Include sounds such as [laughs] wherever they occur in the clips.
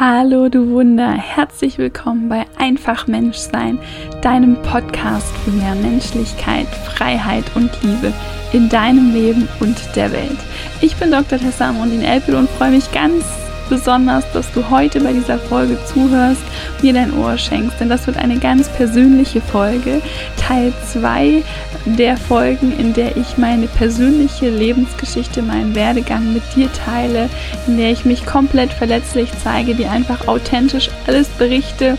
Hallo du Wunder, herzlich willkommen bei Einfach Menschsein, deinem Podcast für mehr Menschlichkeit, Freiheit und Liebe in deinem Leben und der Welt. Ich bin Dr. Tessa Amondin Elpel und freue mich ganz besonders, dass du heute bei dieser Folge zuhörst, mir dein Ohr schenkst, denn das wird eine ganz persönliche Folge, Teil 2 der Folgen, in der ich meine persönliche Lebensgeschichte, meinen Werdegang mit dir teile, in der ich mich komplett verletzlich zeige, dir einfach authentisch alles berichte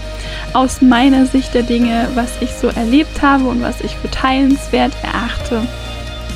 aus meiner Sicht der Dinge, was ich so erlebt habe und was ich für teilenswert erachte.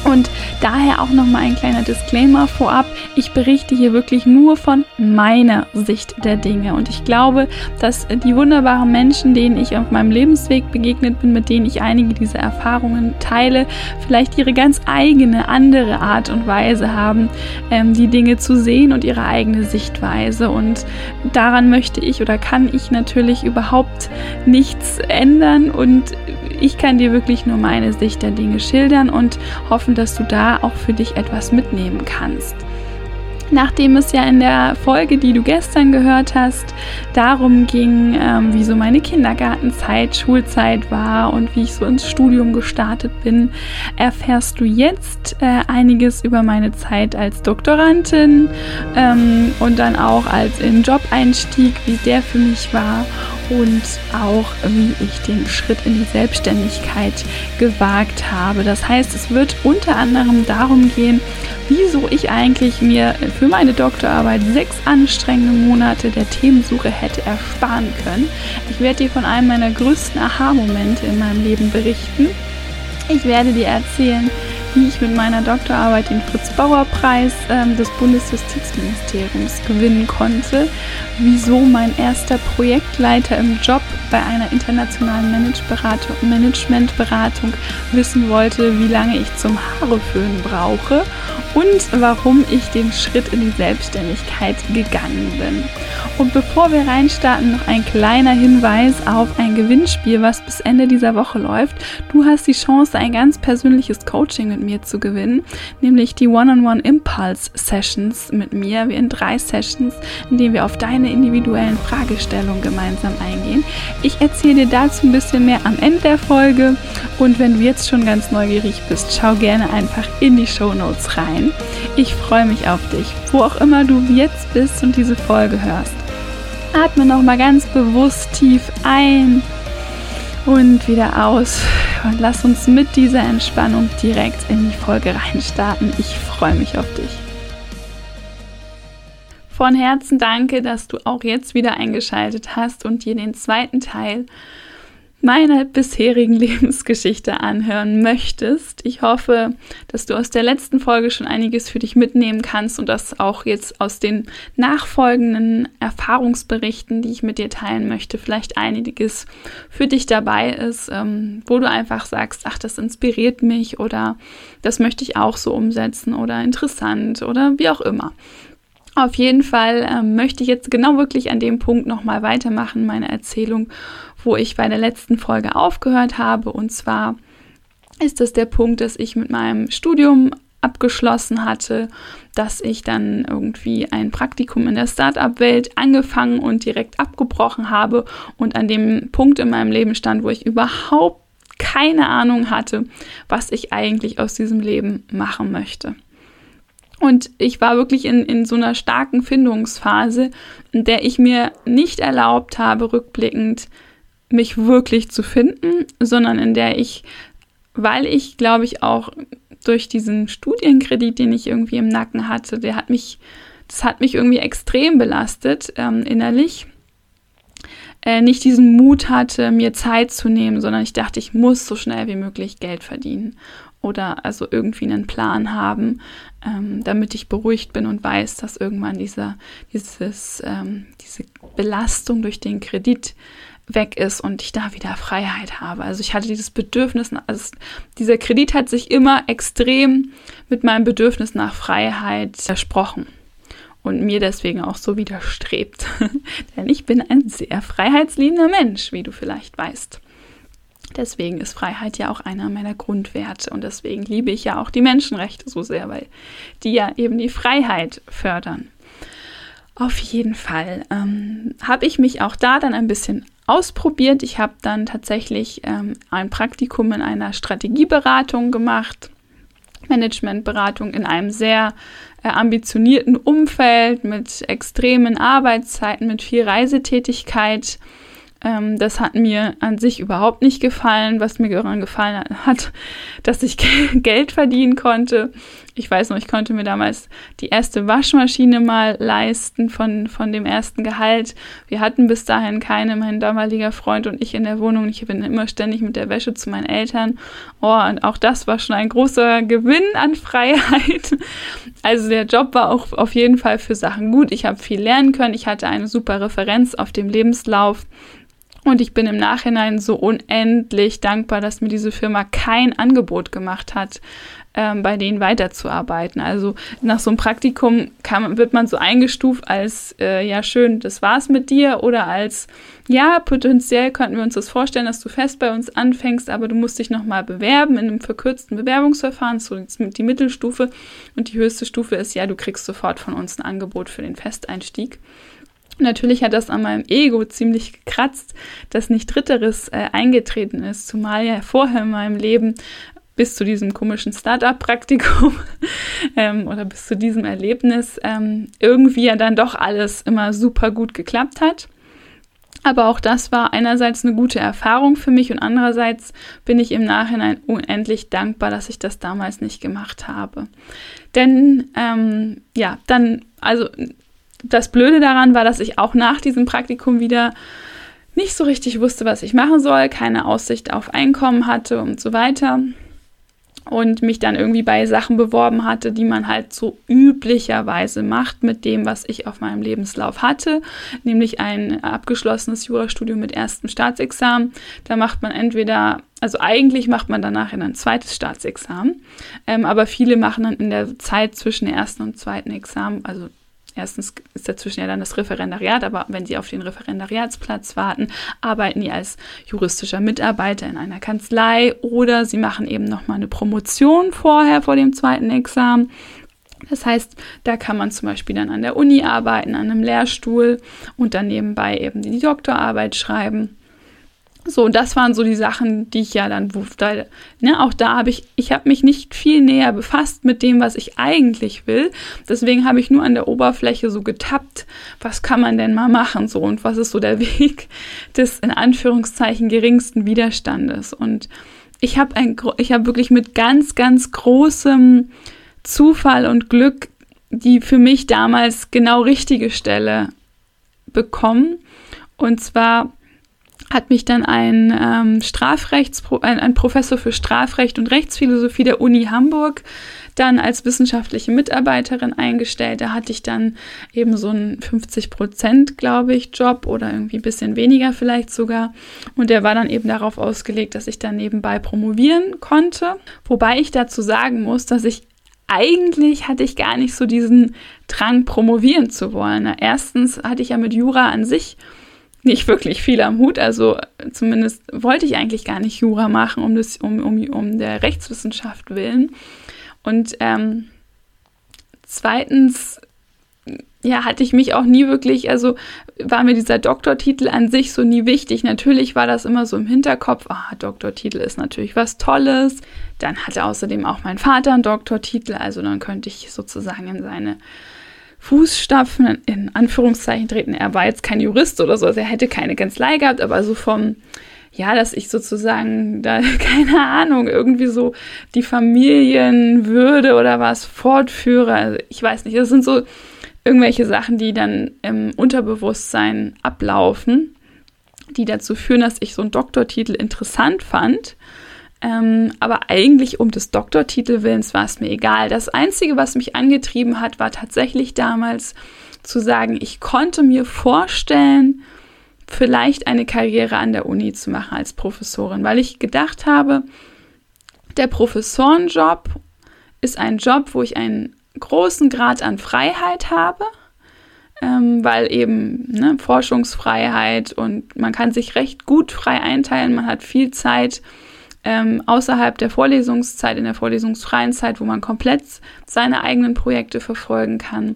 Und daher auch nochmal ein kleiner Disclaimer vorab. Ich berichte hier wirklich nur von meiner Sicht der Dinge. Und ich glaube, dass die wunderbaren Menschen, denen ich auf meinem Lebensweg begegnet bin, mit denen ich einige dieser Erfahrungen teile, vielleicht ihre ganz eigene, andere Art und Weise haben, ähm, die Dinge zu sehen und ihre eigene Sichtweise. Und daran möchte ich oder kann ich natürlich überhaupt nichts ändern. Und ich kann dir wirklich nur meine Sicht der Dinge schildern und hoffen, dass du da auch für dich etwas mitnehmen kannst. Nachdem es ja in der Folge, die du gestern gehört hast, darum ging, ähm, wie so meine Kindergartenzeit, Schulzeit war und wie ich so ins Studium gestartet bin, erfährst du jetzt äh, einiges über meine Zeit als Doktorandin ähm, und dann auch als in Job-Einstieg, wie der für mich war und auch wie ich den Schritt in die Selbstständigkeit gewagt habe. Das heißt, es wird unter anderem darum gehen, wieso ich eigentlich mir für meine Doktorarbeit sechs anstrengende Monate der Themensuche hätte ersparen können. Ich werde dir von einem meiner größten Aha-Momente in meinem Leben berichten. Ich werde dir erzählen, wie ich mit meiner Doktorarbeit den Fritz-Bauer-Preis ähm, des Bundesjustizministeriums gewinnen konnte, wieso mein erster Projektleiter im Job bei einer internationalen Managementberatung wissen wollte, wie lange ich zum Haareföhnen brauche und warum ich den Schritt in die Selbstständigkeit gegangen bin. Und bevor wir reinstarten, noch ein kleiner Hinweis auf ein Gewinnspiel, was bis Ende dieser Woche läuft. Du hast die Chance, ein ganz persönliches Coaching mit mir zu gewinnen, nämlich die One-on-One Impulse Sessions mit mir. Wir in drei Sessions, in denen wir auf deine individuellen Fragestellungen gemeinsam eingehen. Ich erzähle dir dazu ein bisschen mehr am Ende der Folge und wenn du jetzt schon ganz neugierig bist, schau gerne einfach in die Show Notes rein. Ich freue mich auf dich, wo auch immer du jetzt bist und diese Folge hörst. Atme noch mal ganz bewusst tief ein und wieder aus. Und lass uns mit dieser Entspannung direkt in die Folge reinstarten. Ich freue mich auf dich. Von Herzen danke, dass du auch jetzt wieder eingeschaltet hast und dir den zweiten Teil meiner bisherigen [laughs] Lebensgeschichte anhören möchtest. Ich hoffe, dass du aus der letzten Folge schon einiges für dich mitnehmen kannst und dass auch jetzt aus den nachfolgenden Erfahrungsberichten, die ich mit dir teilen möchte, vielleicht einiges für dich dabei ist, ähm, wo du einfach sagst, ach, das inspiriert mich oder das möchte ich auch so umsetzen oder interessant oder wie auch immer. Auf jeden Fall ähm, möchte ich jetzt genau wirklich an dem Punkt nochmal weitermachen, meine Erzählung, wo ich bei der letzten Folge aufgehört habe. Und zwar ist das der Punkt, dass ich mit meinem Studium abgeschlossen hatte, dass ich dann irgendwie ein Praktikum in der Startup-Welt angefangen und direkt abgebrochen habe und an dem Punkt in meinem Leben stand, wo ich überhaupt keine Ahnung hatte, was ich eigentlich aus diesem Leben machen möchte. Und ich war wirklich in, in so einer starken Findungsphase, in der ich mir nicht erlaubt habe, rückblickend mich wirklich zu finden, sondern in der ich, weil ich, glaube ich, auch durch diesen Studienkredit, den ich irgendwie im Nacken hatte, der hat mich, das hat mich irgendwie extrem belastet ähm, innerlich, äh, nicht diesen Mut hatte, mir Zeit zu nehmen, sondern ich dachte, ich muss so schnell wie möglich Geld verdienen oder also irgendwie einen Plan haben, ähm, damit ich beruhigt bin und weiß, dass irgendwann dieser, dieses, ähm, diese Belastung durch den Kredit weg ist und ich da wieder Freiheit habe. Also ich hatte dieses Bedürfnis, also dieser Kredit hat sich immer extrem mit meinem Bedürfnis nach Freiheit zersprochen und mir deswegen auch so widerstrebt. [laughs] Denn ich bin ein sehr freiheitsliebender Mensch, wie du vielleicht weißt. Deswegen ist Freiheit ja auch einer meiner Grundwerte und deswegen liebe ich ja auch die Menschenrechte so sehr, weil die ja eben die Freiheit fördern. Auf jeden Fall ähm, habe ich mich auch da dann ein bisschen ausprobiert. Ich habe dann tatsächlich ähm, ein Praktikum in einer Strategieberatung gemacht, Managementberatung in einem sehr äh, ambitionierten Umfeld mit extremen Arbeitszeiten, mit viel Reisetätigkeit. Ähm, das hat mir an sich überhaupt nicht gefallen. Was mir daran gefallen hat, dass ich [laughs] Geld verdienen konnte. Ich weiß noch, ich konnte mir damals die erste Waschmaschine mal leisten von, von dem ersten Gehalt. Wir hatten bis dahin keine, mein damaliger Freund und ich in der Wohnung. Ich bin immer ständig mit der Wäsche zu meinen Eltern. Oh, und auch das war schon ein großer Gewinn an Freiheit. [laughs] Also der Job war auch auf jeden Fall für Sachen gut. Ich habe viel lernen können. Ich hatte eine super Referenz auf dem Lebenslauf. Und ich bin im Nachhinein so unendlich dankbar, dass mir diese Firma kein Angebot gemacht hat, ähm, bei denen weiterzuarbeiten. Also nach so einem Praktikum kann, wird man so eingestuft als, äh, ja schön, das war's mit dir oder als, ja, potenziell könnten wir uns das vorstellen, dass du fest bei uns anfängst, aber du musst dich nochmal bewerben in einem verkürzten Bewerbungsverfahren, so die Mittelstufe. Und die höchste Stufe ist, ja, du kriegst sofort von uns ein Angebot für den Festeinstieg. Natürlich hat das an meinem Ego ziemlich gekratzt, dass nicht Dritteres äh, eingetreten ist, zumal ja vorher in meinem Leben bis zu diesem komischen Startup-Praktikum [laughs] ähm, oder bis zu diesem Erlebnis ähm, irgendwie ja dann doch alles immer super gut geklappt hat. Aber auch das war einerseits eine gute Erfahrung für mich und andererseits bin ich im Nachhinein unendlich dankbar, dass ich das damals nicht gemacht habe. Denn ähm, ja, dann, also das Blöde daran war, dass ich auch nach diesem Praktikum wieder nicht so richtig wusste, was ich machen soll, keine Aussicht auf Einkommen hatte und so weiter. Und mich dann irgendwie bei Sachen beworben hatte, die man halt so üblicherweise macht mit dem, was ich auf meinem Lebenslauf hatte, nämlich ein abgeschlossenes Jurastudium mit erstem Staatsexamen. Da macht man entweder also eigentlich macht man danach ein zweites Staatsexamen, ähm, aber viele machen dann in der Zeit zwischen ersten und zweiten Examen, also Erstens ist dazwischen ja dann das Referendariat, aber wenn Sie auf den Referendariatsplatz warten, arbeiten Sie als juristischer Mitarbeiter in einer Kanzlei oder Sie machen eben nochmal eine Promotion vorher vor dem zweiten Examen. Das heißt, da kann man zum Beispiel dann an der Uni arbeiten, an einem Lehrstuhl und dann nebenbei eben die Doktorarbeit schreiben. So, und das waren so die Sachen, die ich ja dann, da, ne, auch da habe ich, ich habe mich nicht viel näher befasst mit dem, was ich eigentlich will. Deswegen habe ich nur an der Oberfläche so getappt, was kann man denn mal machen, so, und was ist so der [laughs] Weg des, in Anführungszeichen, geringsten Widerstandes. Und ich habe ein, ich habe wirklich mit ganz, ganz großem Zufall und Glück die für mich damals genau richtige Stelle bekommen. Und zwar hat mich dann ein ähm, Strafrechts ein, ein Professor für Strafrecht und Rechtsphilosophie der Uni Hamburg dann als wissenschaftliche Mitarbeiterin eingestellt. Da hatte ich dann eben so einen 50 Prozent, glaube ich, Job oder irgendwie ein bisschen weniger vielleicht sogar. Und der war dann eben darauf ausgelegt, dass ich dann nebenbei promovieren konnte. Wobei ich dazu sagen muss, dass ich eigentlich hatte ich gar nicht so diesen Drang, promovieren zu wollen. Erstens hatte ich ja mit Jura an sich nicht wirklich viel am Hut. Also zumindest wollte ich eigentlich gar nicht Jura machen, um, das, um, um, um der Rechtswissenschaft willen. Und ähm, zweitens, ja, hatte ich mich auch nie wirklich, also war mir dieser Doktortitel an sich so nie wichtig. Natürlich war das immer so im Hinterkopf, ah, Doktortitel ist natürlich was Tolles. Dann hatte außerdem auch mein Vater einen Doktortitel, also dann könnte ich sozusagen in seine Fußstapfen in Anführungszeichen treten. Er war jetzt kein Jurist oder so, also er hätte keine Kanzlei gehabt, aber so vom, ja, dass ich sozusagen da, [laughs] keine Ahnung, irgendwie so die Familienwürde oder was fortführe. Also ich weiß nicht, das sind so irgendwelche Sachen, die dann im Unterbewusstsein ablaufen, die dazu führen, dass ich so einen Doktortitel interessant fand ähm, aber eigentlich um des Doktortitelwillens war es mir egal. Das Einzige, was mich angetrieben hat, war tatsächlich damals zu sagen, ich konnte mir vorstellen, vielleicht eine Karriere an der Uni zu machen als Professorin, weil ich gedacht habe, der Professorenjob ist ein Job, wo ich einen großen Grad an Freiheit habe, ähm, weil eben ne, Forschungsfreiheit und man kann sich recht gut frei einteilen, man hat viel Zeit ähm, außerhalb der Vorlesungszeit, in der vorlesungsfreien Zeit, wo man komplett seine eigenen Projekte verfolgen kann.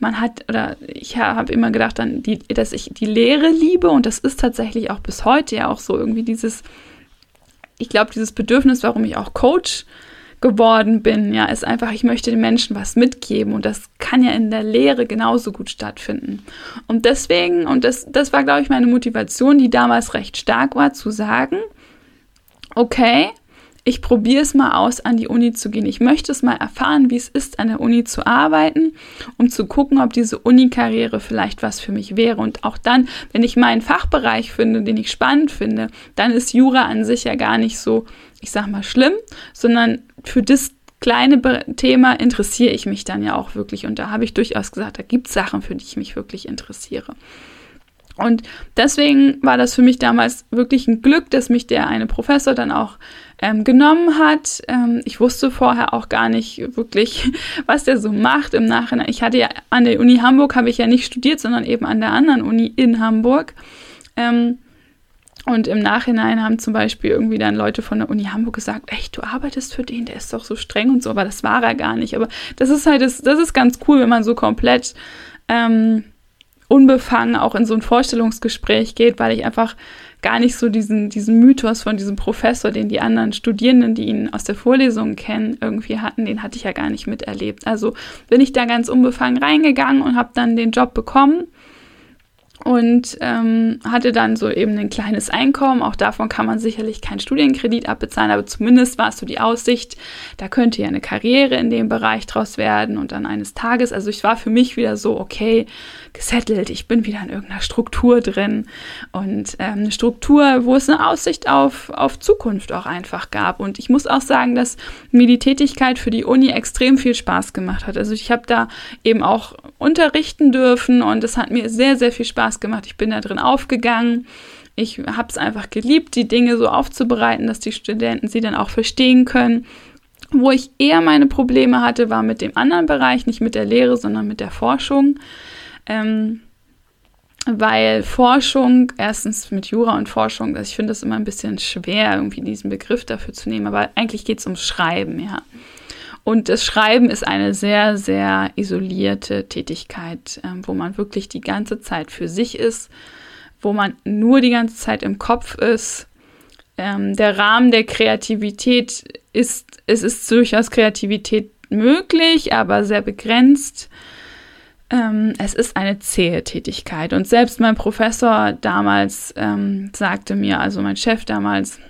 man hat, oder ich habe immer gedacht, dann die, dass ich die Lehre liebe und das ist tatsächlich auch bis heute ja auch so irgendwie dieses, ich glaube, dieses Bedürfnis, warum ich auch Coach geworden bin, ja, ist einfach, ich möchte den Menschen was mitgeben und das kann ja in der Lehre genauso gut stattfinden. Und deswegen, und das, das war, glaube ich, meine Motivation, die damals recht stark war, zu sagen, okay, ich probiere es mal aus, an die Uni zu gehen. Ich möchte es mal erfahren, wie es ist, an der Uni zu arbeiten, um zu gucken, ob diese Uni-Karriere vielleicht was für mich wäre. Und auch dann, wenn ich meinen Fachbereich finde, den ich spannend finde, dann ist Jura an sich ja gar nicht so, ich sag mal, schlimm, sondern für das kleine Thema interessiere ich mich dann ja auch wirklich. Und da habe ich durchaus gesagt, da gibt es Sachen, für die ich mich wirklich interessiere. Und deswegen war das für mich damals wirklich ein Glück, dass mich der eine Professor dann auch ähm, genommen hat. Ähm, ich wusste vorher auch gar nicht wirklich, [laughs] was der so macht im Nachhinein. Ich hatte ja an der Uni Hamburg habe ich ja nicht studiert, sondern eben an der anderen Uni in Hamburg. Ähm, und im Nachhinein haben zum Beispiel irgendwie dann Leute von der Uni Hamburg gesagt, echt, du arbeitest für den, der ist doch so streng und so, aber das war er gar nicht. Aber das ist halt, das, das ist ganz cool, wenn man so komplett ähm, unbefangen auch in so ein Vorstellungsgespräch geht, weil ich einfach gar nicht so diesen, diesen Mythos von diesem Professor, den die anderen Studierenden, die ihn aus der Vorlesung kennen, irgendwie hatten, den hatte ich ja gar nicht miterlebt. Also bin ich da ganz unbefangen reingegangen und habe dann den Job bekommen und ähm, hatte dann so eben ein kleines Einkommen. Auch davon kann man sicherlich keinen Studienkredit abbezahlen, aber zumindest war es so die Aussicht, da könnte ja eine Karriere in dem Bereich draus werden und dann eines Tages, also ich war für mich wieder so, okay, gesettelt, ich bin wieder in irgendeiner Struktur drin und ähm, eine Struktur, wo es eine Aussicht auf, auf Zukunft auch einfach gab. Und ich muss auch sagen, dass mir die Tätigkeit für die Uni extrem viel Spaß gemacht hat. Also ich habe da eben auch unterrichten dürfen und es hat mir sehr, sehr viel Spaß gemacht. Ich bin da drin aufgegangen. Ich habe es einfach geliebt, die Dinge so aufzubereiten, dass die Studenten sie dann auch verstehen können. Wo ich eher meine Probleme hatte, war mit dem anderen Bereich, nicht mit der Lehre, sondern mit der Forschung. Ähm, weil Forschung, erstens mit Jura und Forschung, also ich finde das immer ein bisschen schwer, irgendwie diesen Begriff dafür zu nehmen, aber eigentlich geht es ums Schreiben, ja. Und das Schreiben ist eine sehr, sehr isolierte Tätigkeit, ähm, wo man wirklich die ganze Zeit für sich ist, wo man nur die ganze Zeit im Kopf ist. Ähm, der Rahmen der Kreativität ist, es ist durchaus Kreativität möglich, aber sehr begrenzt ähm, es ist eine zähe Tätigkeit. Und selbst mein Professor damals ähm, sagte mir, also mein Chef damals,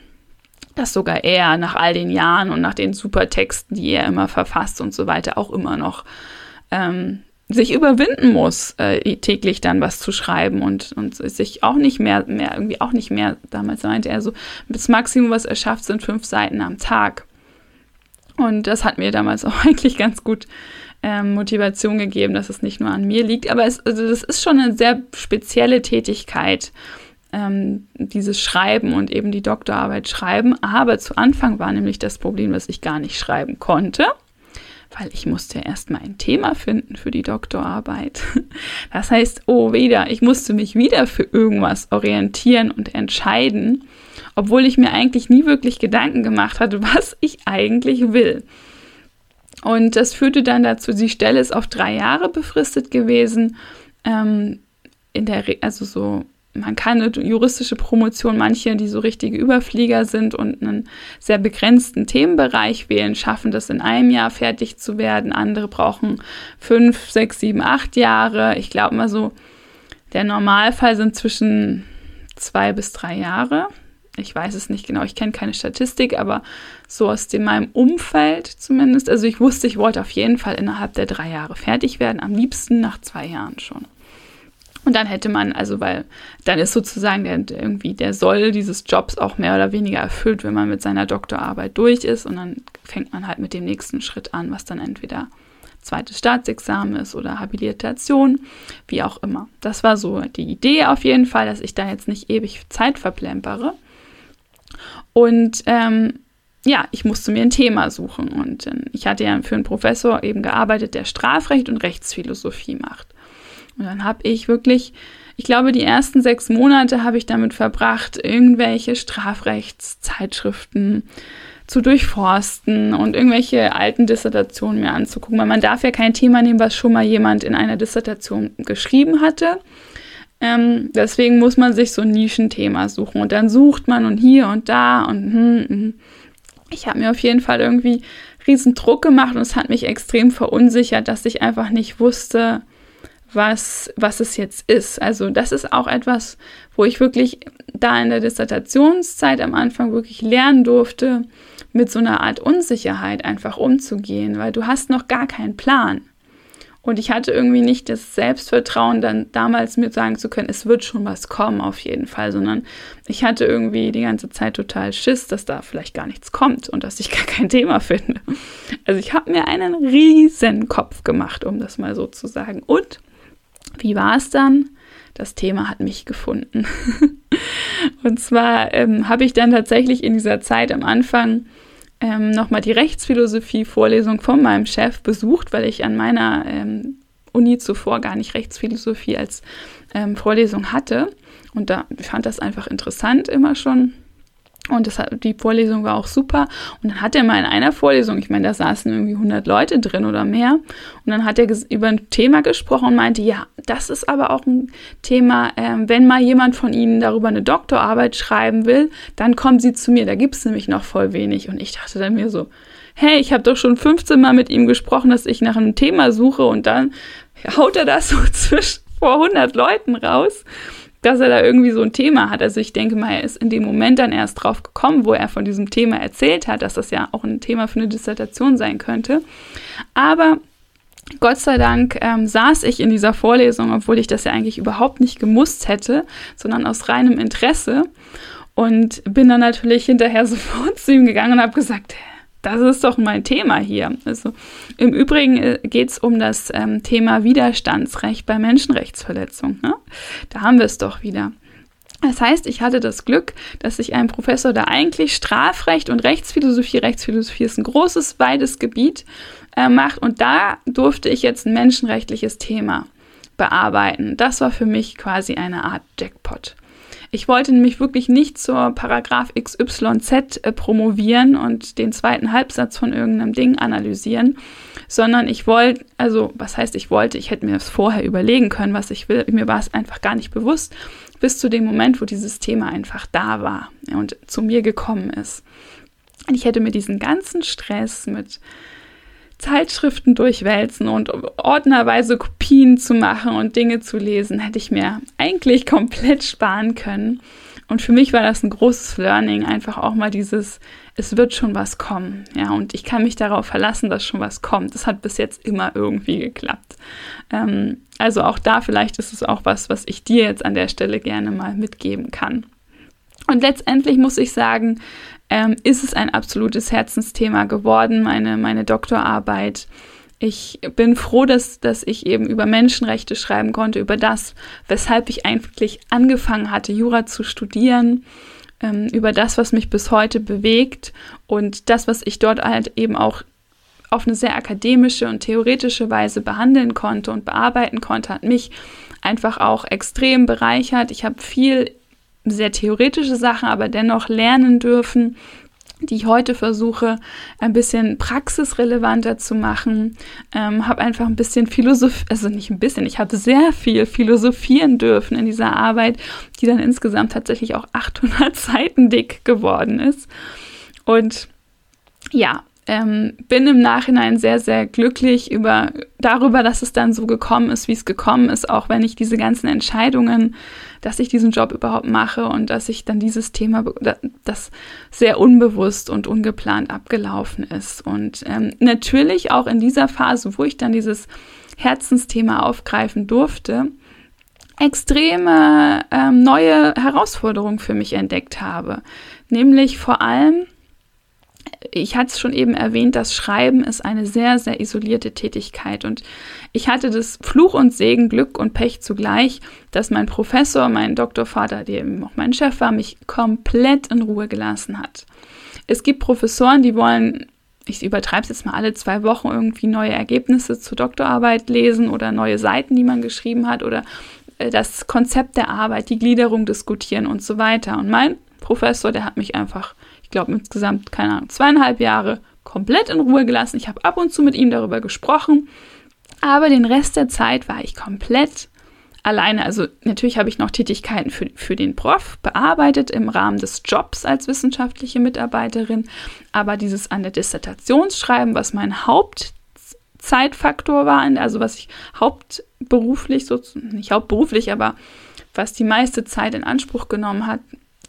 dass sogar er nach all den Jahren und nach den super Texten, die er immer verfasst und so weiter, auch immer noch ähm, sich überwinden muss, äh, täglich dann was zu schreiben und, und sich auch nicht mehr, mehr, irgendwie auch nicht mehr, damals meinte er so, das Maximum, was er schafft, sind fünf Seiten am Tag. Und das hat mir damals [laughs] auch eigentlich ganz gut ähm, Motivation gegeben, dass es nicht nur an mir liegt. Aber es, also das ist schon eine sehr spezielle Tätigkeit, ähm, dieses Schreiben und eben die Doktorarbeit schreiben. Aber zu Anfang war nämlich das Problem, dass ich gar nicht schreiben konnte weil ich musste erstmal ein Thema finden für die Doktorarbeit. [laughs] Das heißt, oh, wieder, ich musste mich wieder für irgendwas orientieren und entscheiden, obwohl ich mir eigentlich nie wirklich Gedanken gemacht hatte, [laughs] was ich eigentlich will. Und das führte dann dazu, die Stelle ist auf drei Jahre befristet gewesen. Ähm, in der, also so, man kann eine juristische Promotion, manche, die so richtige Überflieger sind und einen sehr begrenzten Themenbereich wählen, schaffen das in einem Jahr fertig zu werden. Andere brauchen fünf, sechs, sieben, acht Jahre. Ich glaube mal so, der Normalfall sind zwischen zwei bis drei Jahre ich weiß es nicht genau, ich kenne keine Statistik, aber so aus dem, meinem Umfeld zumindest, also ich wusste, ich wollte auf jeden Fall innerhalb der drei Jahre fertig werden, am liebsten nach zwei Jahren schon. Und dann hätte man, also weil dann ist sozusagen der, der, irgendwie der Soll dieses Jobs auch mehr oder weniger erfüllt, wenn man mit seiner Doktorarbeit durch ist und dann fängt man halt mit dem nächsten Schritt an, was dann entweder zweites Staatsexamen ist oder Habilitation, wie auch immer. Das war so die Idee auf jeden Fall, dass ich da jetzt nicht ewig Zeit verplempere. Und ähm, ja, ich musste mir ein Thema suchen. Und äh, ich hatte ja für einen Professor eben gearbeitet, der Strafrecht und Rechtsphilosophie macht. Und dann habe ich wirklich, ich glaube, die ersten sechs Monate habe ich damit verbracht, irgendwelche Strafrechtszeitschriften zu durchforsten und irgendwelche alten Dissertationen mir anzugucken, weil man darf ja kein Thema nehmen, was schon mal jemand in einer Dissertation geschrieben hatte. Ähm, deswegen muss man sich so ein Nischenthema suchen und dann sucht man und hier und da und hm, hm. ich habe mir auf jeden Fall irgendwie riesen Druck gemacht und es hat mich extrem verunsichert, dass ich einfach nicht wusste, was, was es jetzt ist. Also das ist auch etwas, wo ich wirklich da in der Dissertationszeit am Anfang wirklich lernen durfte, mit so einer Art Unsicherheit einfach umzugehen, weil du hast noch gar keinen Plan. Und ich hatte irgendwie nicht das Selbstvertrauen, dann damals mir sagen zu können, es wird schon was kommen auf jeden Fall, sondern ich hatte irgendwie die ganze Zeit total Schiss, dass da vielleicht gar nichts kommt und dass ich [laughs] gar kein Thema finde. Also ich habe mir einen riesen Kopf gemacht, um das mal so zu sagen. Und wie war es dann? Das Thema hat mich gefunden. [laughs] und zwar ähm, habe ich dann tatsächlich in dieser Zeit am Anfang ähm, nochmal die Rechtsphilosophie-Vorlesung von meinem Chef besucht, weil ich an meiner ähm, Uni zuvor gar nicht Rechtsphilosophie als ähm, Vorlesung hatte. Und da fand das einfach interessant immer schon. Und das hat, die Vorlesung war auch super. Und dann hat er mal in einer Vorlesung, ich meine, da saßen irgendwie 100 Leute drin oder mehr. Und dann hat er über ein Thema gesprochen und meinte, ja, das ist aber auch ein Thema, äh, wenn mal jemand von Ihnen darüber eine Doktorarbeit schreiben will, dann kommen Sie zu mir. Da gibt es nämlich noch voll wenig. Und ich dachte dann mir so, hey, ich habe doch schon 15 Mal mit ihm gesprochen, dass ich nach einem Thema suche und dann haut er das so [laughs] zwischen vor 100 Leuten raus dass er da irgendwie so ein Thema hat. Also ich denke mal, er ist in dem Moment dann erst drauf gekommen, wo er von diesem Thema erzählt hat, dass das ja auch ein Thema für eine Dissertation sein könnte. Aber Gott sei Dank ähm, saß ich in dieser Vorlesung, obwohl ich das ja eigentlich überhaupt nicht gemusst hätte, sondern aus reinem Interesse. Und bin dann natürlich hinterher [laughs] sofort zu ihm gegangen und habe gesagt, das ist doch mein Thema hier. Also im Übrigen äh, geht es um das ähm, Thema Widerstandsrecht bei Menschenrechtsverletzungen. Ne? Da haben wir es doch wieder. Das heißt, ich hatte das Glück, dass ich einen Professor, der eigentlich Strafrecht und Rechtsphilosophie, Rechtsphilosophie ist ein großes, weites Gebiet, äh, macht. Und da durfte ich jetzt ein menschenrechtliches Thema bearbeiten. Das war für mich quasi eine Art Jackpot. Ich wollte nämlich wirklich nicht zur Paragraph XYZ äh, promovieren und den zweiten Halbsatz von irgendeinem Ding analysieren, sondern ich wollte, also was heißt ich wollte, ich hätte mir das vorher überlegen können, was ich will. Mir war es einfach gar nicht bewusst, bis zu dem Moment, wo dieses Thema einfach da war und zu mir gekommen ist. Und ich hätte mir diesen ganzen Stress mit Zeitschriften durchwälzen und ordnerweise Kopien zu machen und Dinge zu lesen, hätte ich mir eigentlich komplett sparen können. Und für mich war das ein großes Learning, einfach auch mal dieses, es wird schon was kommen. Ja, und ich kann mich darauf verlassen, dass schon was kommt. Das hat bis jetzt immer irgendwie geklappt. Ähm, also auch da vielleicht ist es auch was, was ich dir jetzt an der Stelle gerne mal mitgeben kann. Und letztendlich muss ich sagen, ähm, ist es ein absolutes Herzensthema geworden, meine, meine Doktorarbeit. Ich bin froh, dass, dass ich eben über Menschenrechte schreiben konnte, über das, weshalb ich eigentlich angefangen hatte, Jura zu studieren, ähm, über das, was mich bis heute bewegt und das, was ich dort halt eben auch auf eine sehr akademische und theoretische Weise behandeln konnte und bearbeiten konnte, hat mich einfach auch extrem bereichert. Ich habe viel sehr theoretische Sachen, aber dennoch lernen dürfen, die ich heute versuche, ein bisschen praxisrelevanter zu machen. Ähm, habe einfach ein bisschen Philosophie, also nicht ein bisschen, ich habe sehr viel philosophieren dürfen in dieser Arbeit, die dann insgesamt tatsächlich auch 800 [laughs] Seiten dick geworden ist. Und ja, ähm, bin im Nachhinein sehr, sehr glücklich über, darüber, dass es dann so gekommen ist, wie es gekommen ist, auch wenn ich diese ganzen Entscheidungen, dass ich diesen Job überhaupt mache und dass ich dann dieses Thema, das sehr unbewusst und ungeplant abgelaufen ist. Und ähm, natürlich auch in dieser Phase, wo ich dann dieses Herzensthema aufgreifen durfte, extreme ähm, neue Herausforderungen für mich entdeckt habe. Nämlich vor allem ich hatte es schon eben erwähnt, das Schreiben ist eine sehr, sehr isolierte Tätigkeit. Und ich hatte das Fluch und Segen, Glück und Pech zugleich, dass mein Professor, mein Doktorvater, der eben auch mein Chef war, mich komplett in Ruhe gelassen hat. Es gibt Professoren, die wollen, ich übertreibe es jetzt mal alle zwei Wochen, irgendwie neue Ergebnisse zur Doktorarbeit lesen oder neue Seiten, die man geschrieben hat oder äh, das Konzept der Arbeit, die Gliederung diskutieren und so weiter. Und mein Professor, der hat mich einfach glaube insgesamt, keine Ahnung, zweieinhalb Jahre komplett in Ruhe gelassen. Ich habe ab und zu mit ihm darüber gesprochen, aber den Rest der Zeit war ich komplett alleine. Also natürlich habe ich noch Tätigkeiten für, für den Prof bearbeitet im Rahmen des Jobs als wissenschaftliche Mitarbeiterin, aber dieses an der Dissertationsschreiben, was mein Hauptzeitfaktor war, also was ich hauptberuflich, so, nicht hauptberuflich, aber was die meiste Zeit in Anspruch genommen hat,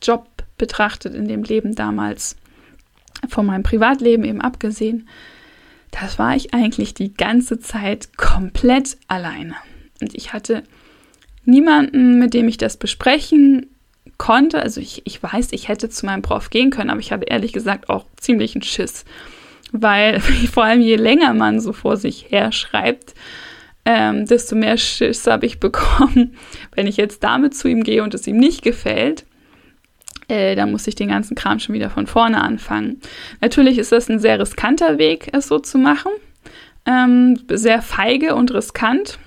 Job betrachtet in dem Leben damals, von meinem Privatleben eben abgesehen, das war ich eigentlich die ganze Zeit komplett alleine. Und ich hatte niemanden, mit dem ich das besprechen konnte. Also ich, ich weiß, ich hätte zu meinem Prof gehen können, aber ich hatte ehrlich gesagt auch ziemlich einen Schiss. Weil [laughs] vor allem je länger man so vor sich her schreibt, ähm, desto mehr Schiss habe ich bekommen, [laughs] wenn ich jetzt damit zu ihm gehe und es ihm nicht gefällt. Äh, dann muss ich den ganzen Kram schon wieder von vorne anfangen. Natürlich ist das ein sehr riskanter Weg, es so zu machen. Ähm, sehr feige und riskant.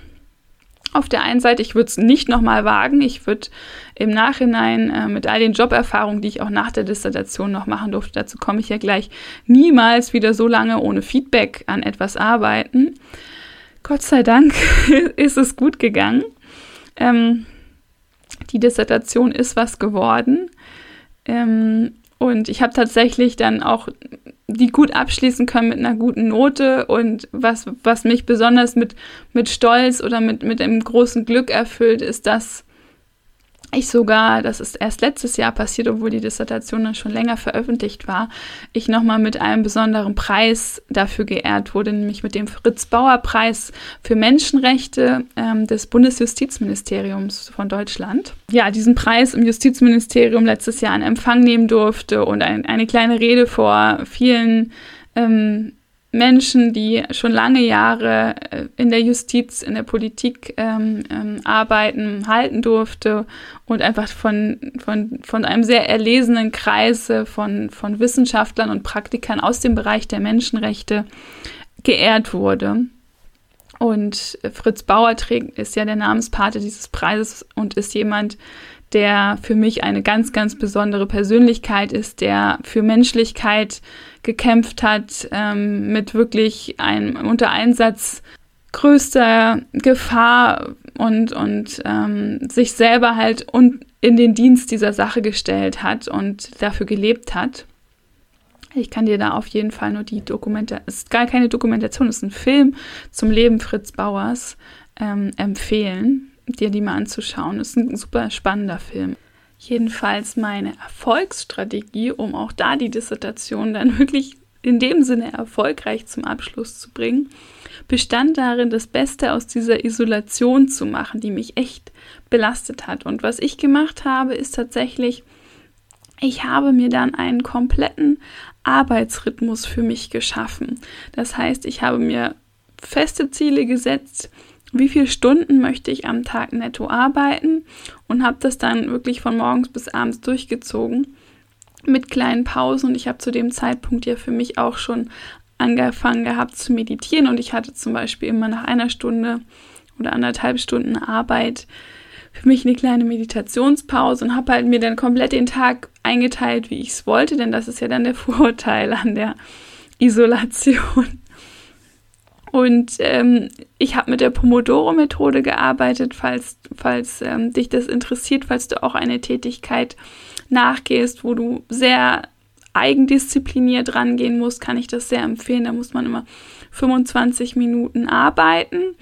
Auf der einen Seite, ich würde es nicht nochmal wagen. Ich würde im Nachhinein äh, mit all den Joberfahrungen, die ich auch nach der Dissertation noch machen durfte, dazu komme ich ja gleich, niemals wieder so lange ohne Feedback an etwas arbeiten. Gott sei Dank [laughs] ist es gut gegangen. Ähm, die Dissertation ist was geworden. Ähm, und ich habe tatsächlich dann auch die gut abschließen können mit einer guten Note. Und was, was mich besonders mit, mit Stolz oder mit, mit einem großen Glück erfüllt, ist, dass ich sogar, das ist erst letztes Jahr passiert, obwohl die Dissertation dann schon länger veröffentlicht war, ich nochmal mit einem besonderen Preis dafür geehrt wurde, nämlich mit dem Fritz-Bauer-Preis für Menschenrechte ähm, des Bundesjustizministeriums von Deutschland. Ja, diesen Preis im Justizministerium letztes Jahr in Empfang nehmen durfte und ein, eine kleine Rede vor vielen ähm, Menschen, die schon lange Jahre äh, in der Justiz, in der Politik ähm, ähm, arbeiten, halten durfte und einfach von, von, von einem sehr erlesenen Kreis von, von Wissenschaftlern und Praktikern aus dem Bereich der Menschenrechte geehrt wurde. Und Fritz Bauer trägt, ist ja der Namenspate dieses Preises und ist jemand, der für mich eine ganz, ganz besondere Persönlichkeit ist, der für Menschlichkeit gekämpft hat, ähm, mit wirklich einem unter Einsatz größter Gefahr und, und ähm, sich selber halt und in den Dienst dieser Sache gestellt hat und dafür gelebt hat. Ich kann dir da auf jeden Fall nur die Dokumentation, es ist gar keine Dokumentation, es ist ein Film zum Leben Fritz Bauers ähm, empfehlen dir die mal anzuschauen. Das ist ein super spannender Film. Jedenfalls meine Erfolgsstrategie, um auch da die Dissertation dann wirklich in dem Sinne erfolgreich zum Abschluss zu bringen, bestand darin, das Beste aus dieser Isolation zu machen, die mich echt belastet hat. Und was ich gemacht habe, ist tatsächlich, ich habe mir dann einen kompletten Arbeitsrhythmus für mich geschaffen. Das heißt, ich habe mir feste Ziele gesetzt, wie viele Stunden möchte ich am Tag netto arbeiten und habe das dann wirklich von morgens bis abends durchgezogen mit kleinen Pausen. Und ich habe zu dem Zeitpunkt ja für mich auch schon angefangen gehabt zu meditieren. Und ich hatte zum Beispiel immer nach einer Stunde oder anderthalb Stunden Arbeit für mich eine kleine Meditationspause und habe halt mir dann komplett den Tag eingeteilt, wie ich es wollte, denn das ist ja dann der [laughs] Vorteil an der Isolation. Und ähm, ich habe mit der Pomodoro-Methode gearbeitet, falls, falls ähm, dich das interessiert, falls du auch eine Tätigkeit nachgehst, wo du sehr eigendiszipliniert rangehen musst, kann ich das sehr empfehlen. Da muss man immer 25 Minuten arbeiten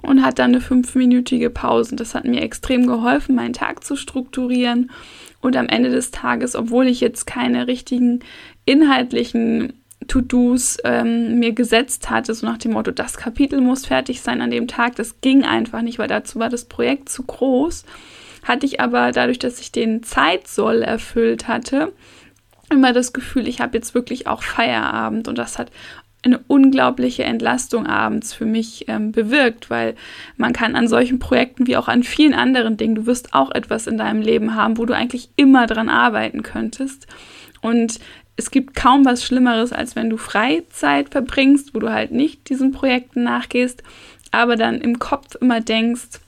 und hat dann eine fünfminütige Pause. Das hat mir extrem geholfen, meinen Tag zu strukturieren. Und am Ende des Tages, obwohl ich jetzt keine richtigen inhaltlichen To-Dos ähm, mir gesetzt hatte, so nach dem Motto, das Kapitel muss fertig sein an dem Tag. Das ging einfach nicht, weil dazu war das Projekt zu groß. Hatte ich aber dadurch, dass ich den Zeitsoll erfüllt hatte, immer das Gefühl, ich habe jetzt wirklich auch Feierabend und das hat eine unglaubliche Entlastung abends für mich ähm, bewirkt, weil man kann an solchen Projekten wie auch an vielen anderen Dingen, du wirst auch etwas in deinem Leben haben, wo du eigentlich immer dran arbeiten könntest. Und es gibt kaum was Schlimmeres, als wenn du Freizeit verbringst, wo du halt nicht diesen Projekten nachgehst, aber dann im Kopf immer denkst,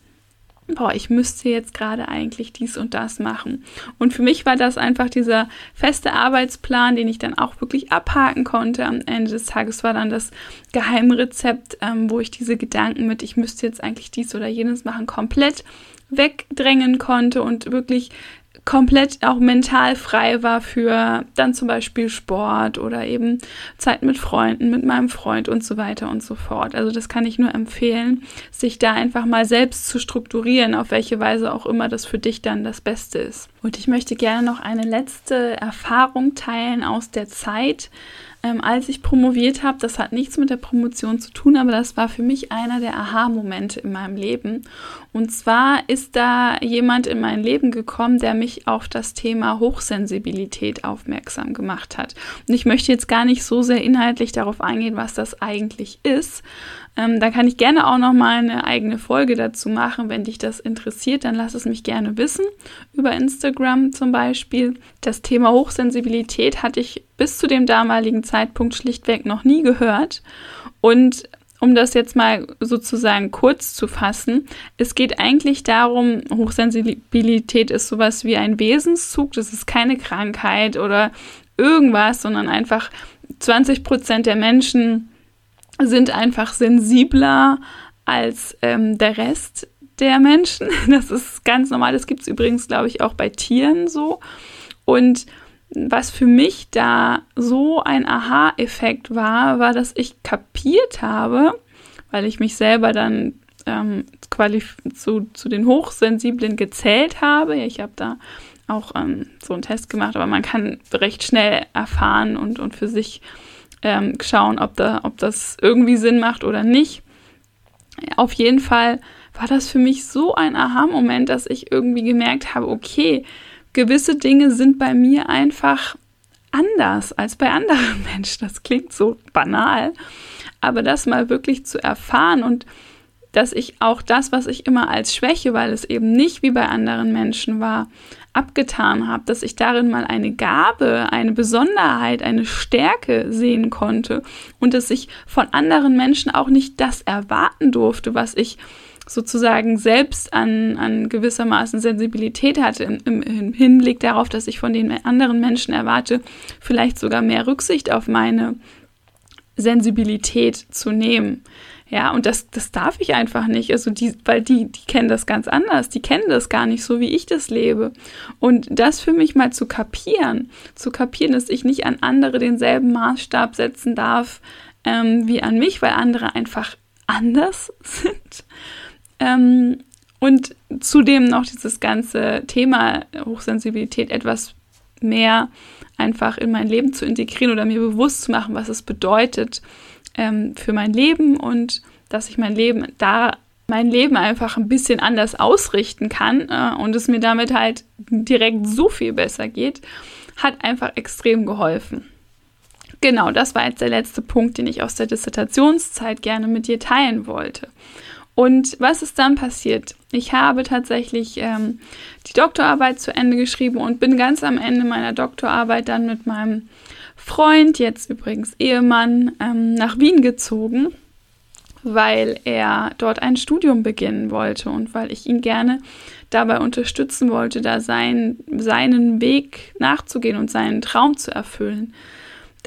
boah, ich müsste jetzt gerade eigentlich dies und das machen. Und für mich war das einfach dieser feste Arbeitsplan, den ich dann auch wirklich abhaken konnte. Am Ende des Tages war dann das Geheimrezept, ähm, wo ich diese Gedanken mit, ich müsste jetzt eigentlich dies oder jenes machen, komplett wegdrängen konnte und wirklich komplett auch mental frei war für dann zum Beispiel Sport oder eben Zeit mit Freunden, mit meinem Freund und so weiter und so fort. Also das kann ich nur empfehlen, sich da einfach mal selbst zu strukturieren, auf welche Weise auch immer das für dich dann das Beste ist. Und ich möchte gerne noch eine letzte Erfahrung teilen aus der Zeit, ähm, als ich promoviert habe. Das hat nichts mit der Promotion zu tun, aber das war für mich einer der Aha-Momente in meinem Leben. Und zwar ist da jemand in mein Leben gekommen, der mich auf das Thema Hochsensibilität aufmerksam gemacht hat. Und ich möchte jetzt gar nicht so sehr inhaltlich darauf eingehen, was das eigentlich ist, ähm, da kann ich gerne auch noch mal eine eigene Folge dazu machen. Wenn dich das interessiert, dann lass es mich gerne wissen. Über Instagram zum Beispiel. Das Thema Hochsensibilität hatte ich bis zu dem damaligen Zeitpunkt schlichtweg noch nie gehört. Und um das jetzt mal sozusagen kurz zu fassen, es geht eigentlich darum, Hochsensibilität ist sowas wie ein Wesenszug, das ist keine Krankheit oder irgendwas, sondern einfach 20 Prozent der Menschen sind einfach sensibler als ähm, der Rest der Menschen. [laughs] Das ist ganz normal. Das gibt es übrigens, glaube ich, auch bei Tieren so. Und was für mich da so ein Aha-Effekt war, war, dass ich kapiert habe, weil ich mich selber dann ähm, zu, zu den Hochsensiblen gezählt habe. Ich habe da auch ähm, so einen Test gemacht, aber man kann recht schnell erfahren und, und für sich ähm, schauen, ob, da, ob das irgendwie Sinn macht oder nicht. Auf jeden Fall war das für mich so ein Aha-Moment, dass ich irgendwie gemerkt habe, okay, gewisse Dinge sind bei mir einfach anders als bei anderen [laughs] Menschen. Das klingt so banal, aber das mal wirklich zu erfahren und dass ich auch das, was ich immer als Schwäche, weil es eben nicht wie bei anderen Menschen war, abgetan habe, dass ich darin mal eine Gabe, eine Besonderheit, eine Stärke sehen konnte und dass ich von anderen Menschen auch nicht das erwarten durfte, was ich sozusagen selbst an, an gewissermaßen Sensibilität hatte im, im Hinblick darauf, dass ich von den anderen Menschen erwarte, vielleicht sogar mehr Rücksicht auf meine Sensibilität zu nehmen. Ja, und das, das darf ich einfach nicht. Also die, weil die, die kennen das ganz anders. Die kennen das gar nicht so, wie ich das lebe. Und das für mich mal zu kapieren, zu kapieren, dass ich nicht an andere denselben Maßstab setzen darf ähm, wie an mich, weil andere einfach anders [laughs] sind. Ähm, und zudem noch dieses ganze Thema Hochsensibilität etwas mehr einfach in mein Leben zu integrieren oder mir bewusst zu machen, was es bedeutet, ähm, für mein Leben und dass ich mein Leben da mein Leben einfach ein bisschen anders ausrichten kann äh, und es mir damit halt direkt so viel besser geht, hat einfach extrem geholfen. Genau, das war jetzt der letzte Punkt, den ich aus der Dissertationszeit gerne mit dir teilen wollte. Und was ist dann passiert? Ich habe tatsächlich ähm, die Doktorarbeit zu Ende geschrieben und bin ganz am Ende meiner Doktorarbeit dann mit meinem Freund, jetzt übrigens Ehemann, ähm, nach Wien gezogen, weil er dort ein Studium beginnen wollte und weil ich ihn gerne dabei unterstützen wollte, da sein, seinen Weg nachzugehen und seinen Traum zu erfüllen.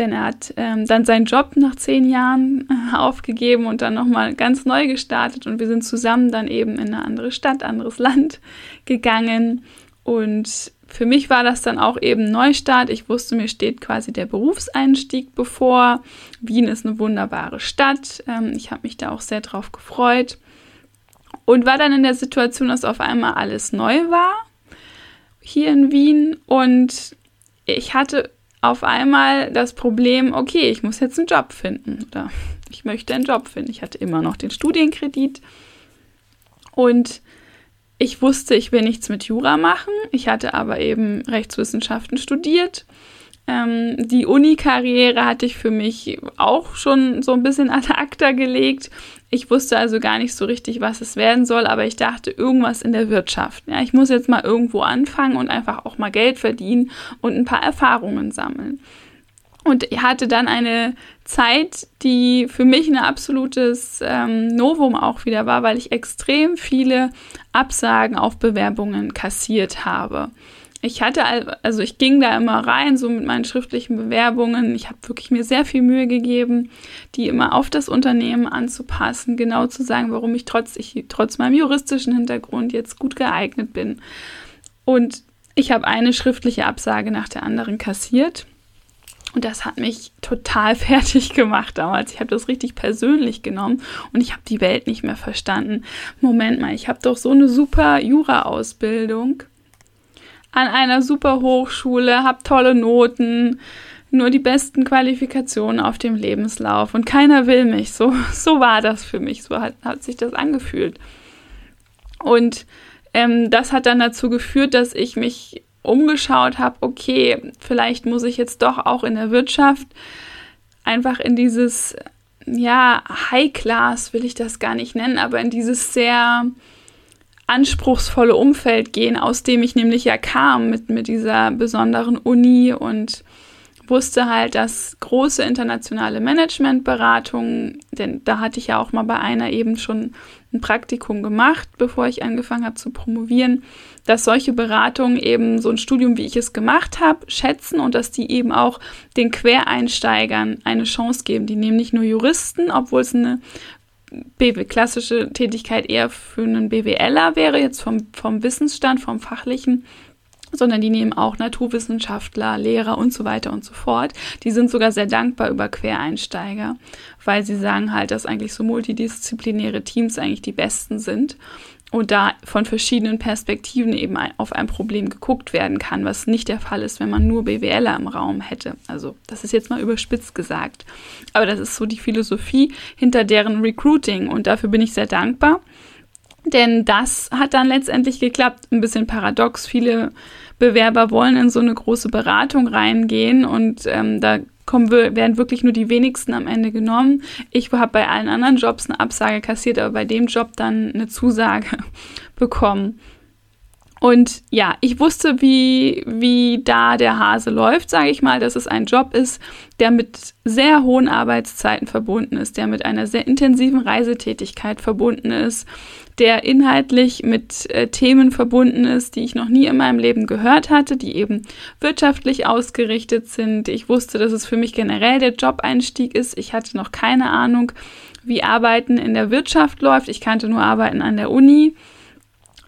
Denn er hat ähm, dann seinen Job nach zehn Jahren äh, aufgegeben und dann nochmal ganz neu gestartet und wir sind zusammen dann eben in eine andere Stadt, anderes Land [laughs] gegangen und für mich war das dann auch eben Neustart. Ich wusste, mir steht quasi der Berufseinstieg bevor. Wien ist eine wunderbare Stadt. Ähm, ich habe mich da auch sehr drauf gefreut. Und war dann in der Situation, dass auf einmal alles neu war hier in Wien. Und ich hatte auf einmal das Problem, okay, ich muss jetzt einen Job finden. Oder ich möchte einen Job finden. Ich hatte immer noch den Studienkredit. Und ich wusste, ich will nichts mit Jura machen. Ich hatte aber eben Rechtswissenschaften studiert. Ähm, die Uni-Karriere hatte ich für mich auch schon so ein bisschen [laughs] an ACTA gelegt. Ich wusste also gar nicht so richtig, was es werden soll, aber ich dachte irgendwas in der Wirtschaft. Ja, ich muss jetzt mal irgendwo anfangen und einfach auch mal Geld verdienen und ein paar Erfahrungen sammeln. Und hatte dann eine Zeit, die für mich ein absolutes ähm, Novum auch wieder war, weil ich extrem viele Absagen auf Bewerbungen kassiert habe ich hatte, also ich ging da immer rein, so mit meinen schriftlichen Bewerbungen. Ich habe wirklich mir sehr viel Mühe gegeben, die immer auf das Unternehmen anzupassen, genau zu sagen, warum ich trotz, ich, trotz meinem juristischen Hintergrund jetzt gut geeignet bin. Und ich habe eine schriftliche Absage nach der anderen kassiert. Und das hat mich total [laughs] fertig gemacht damals. Ich habe das richtig persönlich genommen und ich habe die Welt nicht mehr verstanden. Moment mal, ich habe doch so eine super Jura-Ausbildung an einer super Hochschule, habe tolle Noten, nur die besten Qualifikationen auf dem Lebenslauf und keiner will mich. So, [laughs] so war das für mich, so hat, hat sich das angefühlt. Und ähm, das hat dann dazu geführt, dass ich mich umgeschaut habe, okay, vielleicht muss ich jetzt doch auch in der Wirtschaft einfach in dieses, ja, High Class will ich das gar nicht nennen, aber in dieses sehr anspruchsvolle Umfeld gehen, aus dem ich nämlich ja kam mit, mit dieser besonderen Uni und wusste halt, dass große internationale Managementberatungen, denn da hatte ich ja auch mal bei einer eben schon ein Praktikum gemacht, bevor ich angefangen habe zu promovieren, dass solche Beratungen eben so ein Studium, wie ich es gemacht habe, schätzen und dass die eben auch den Quereinsteigern eine Chance geben. Die nehmen nicht nur Juristen, obwohl es eine BW, klassische Tätigkeit eher für einen BWLer wäre, jetzt vom, vom Wissensstand, vom fachlichen, sondern die nehmen auch Naturwissenschaftler, Lehrer und so weiter und so fort. Die sind sogar sehr dankbar über Quereinsteiger, weil sie sagen halt, dass eigentlich so multidisziplinäre Teams eigentlich die besten sind und da von verschiedenen Perspektiven eben auf ein Problem geguckt werden kann, was nicht der Fall ist, wenn man nur BWLer im Raum hätte. Also das ist jetzt mal überspitzt gesagt. Aber das ist so die Philosophie hinter deren Recruiting und dafür bin ich sehr dankbar. Denn das hat dann letztendlich geklappt. Ein bisschen paradox. Viele Bewerber wollen in so eine große Beratung reingehen und ähm, da kommen, werden wirklich nur die wenigsten am Ende genommen. Ich habe bei allen anderen Jobs eine Absage kassiert, aber bei dem Job dann eine Zusage [laughs] bekommen. Und ja, ich wusste, wie, wie da der Hase läuft, sage ich mal, dass es ein Job ist, der mit sehr hohen Arbeitszeiten verbunden ist, der mit einer sehr intensiven Reisetätigkeit verbunden ist, der inhaltlich mit äh, Themen verbunden ist, die ich noch nie in meinem Leben gehört hatte, die eben wirtschaftlich ausgerichtet sind. Ich wusste, dass es für mich generell der Job-Einstieg ist. Ich hatte noch keine Ahnung, wie Arbeiten in der Wirtschaft läuft. Ich kannte nur Arbeiten an der Uni.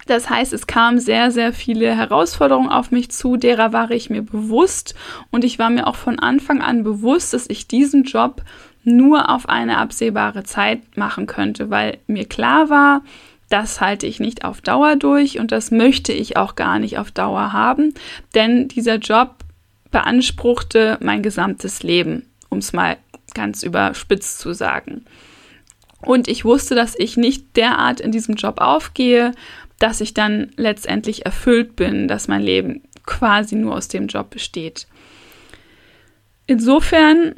Das heißt, es kamen sehr, sehr viele Herausforderungen auf mich zu, derer war ich mir bewusst und ich war mir auch von Anfang an bewusst, dass ich diesen Job nur auf eine absehbare Zeit machen könnte, weil mir klar war, das halte ich nicht auf Dauer durch und das möchte ich auch gar nicht auf Dauer haben, denn dieser Job beanspruchte mein gesamtes Leben, um es mal ganz überspitzt zu sagen. Und ich wusste, dass ich nicht derart in diesem Job aufgehe, dass ich dann letztendlich erfüllt bin, dass mein Leben quasi nur aus dem Job besteht. Insofern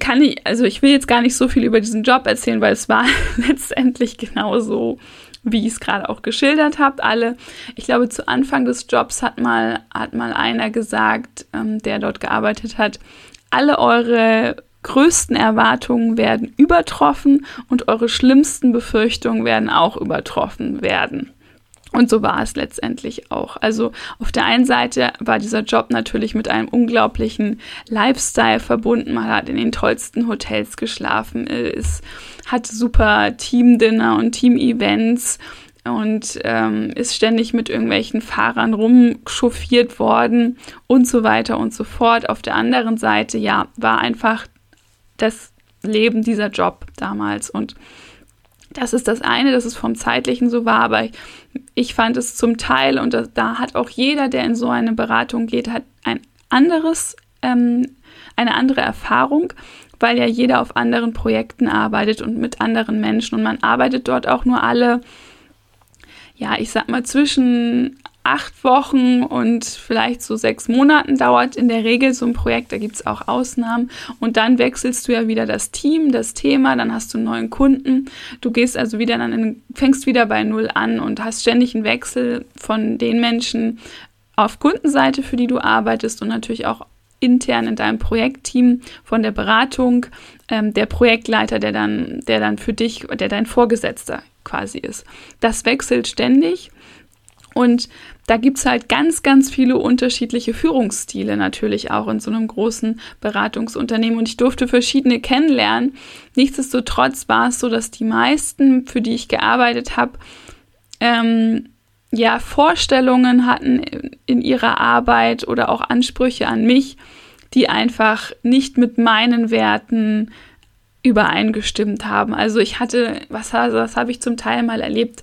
kann ich, also ich will jetzt gar nicht so viel über diesen Job erzählen, weil es war [laughs] letztendlich genauso, wie ich es gerade auch geschildert habe. Alle, ich glaube, zu Anfang des Jobs hat mal, hat mal einer gesagt, ähm, der dort gearbeitet hat, alle eure größten Erwartungen werden übertroffen und eure schlimmsten Befürchtungen werden auch übertroffen werden. Und so war es letztendlich auch. Also auf der einen Seite war dieser Job natürlich mit einem unglaublichen Lifestyle verbunden. Man hat in den tollsten Hotels geschlafen, ist, hatte super Team-Dinner und Team-Events und ähm, ist ständig mit irgendwelchen Fahrern rumchauffiert worden und so weiter und so fort. Auf der anderen Seite, ja, war einfach das Leben dieser Job damals und das ist das eine, dass es vom zeitlichen so war, aber ich, ich fand es zum Teil, und da, da, hat auch jeder, der in so eine Beratung geht, hat ein anderes, ähm, eine andere Erfahrung, weil ja jeder auf anderen Projekten arbeitet und mit anderen Menschen und man arbeitet dort auch nur alle, ja, ich sag mal zwischen acht Wochen und vielleicht so sechs Monaten dauert in der Regel so ein Projekt. Da gibt es auch Ausnahmen. Und dann wechselst du ja wieder das Team, das Thema, dann hast du einen neuen Kunden. Du gehst also wieder dann fängst wieder bei Null an und hast ständig einen Wechsel von den Menschen auf Kundenseite, für die du arbeitest und natürlich auch intern in deinem Projektteam von der Beratung ähm, der Projektleiter, der dann, der dann für dich, der dein Vorgesetzter quasi ist. Das wechselt ständig und da gibt es halt ganz, ganz viele unterschiedliche Führungsstile natürlich auch in so einem großen Beratungsunternehmen. Und ich durfte verschiedene kennenlernen. Nichtsdestotrotz war es so, dass die meisten, für die ich gearbeitet habe, ähm, ja, Vorstellungen hatten in ihrer Arbeit oder auch Ansprüche an mich, die einfach nicht mit meinen Werten übereingestimmt haben. Also ich hatte, was, was habe ich zum Teil mal erlebt,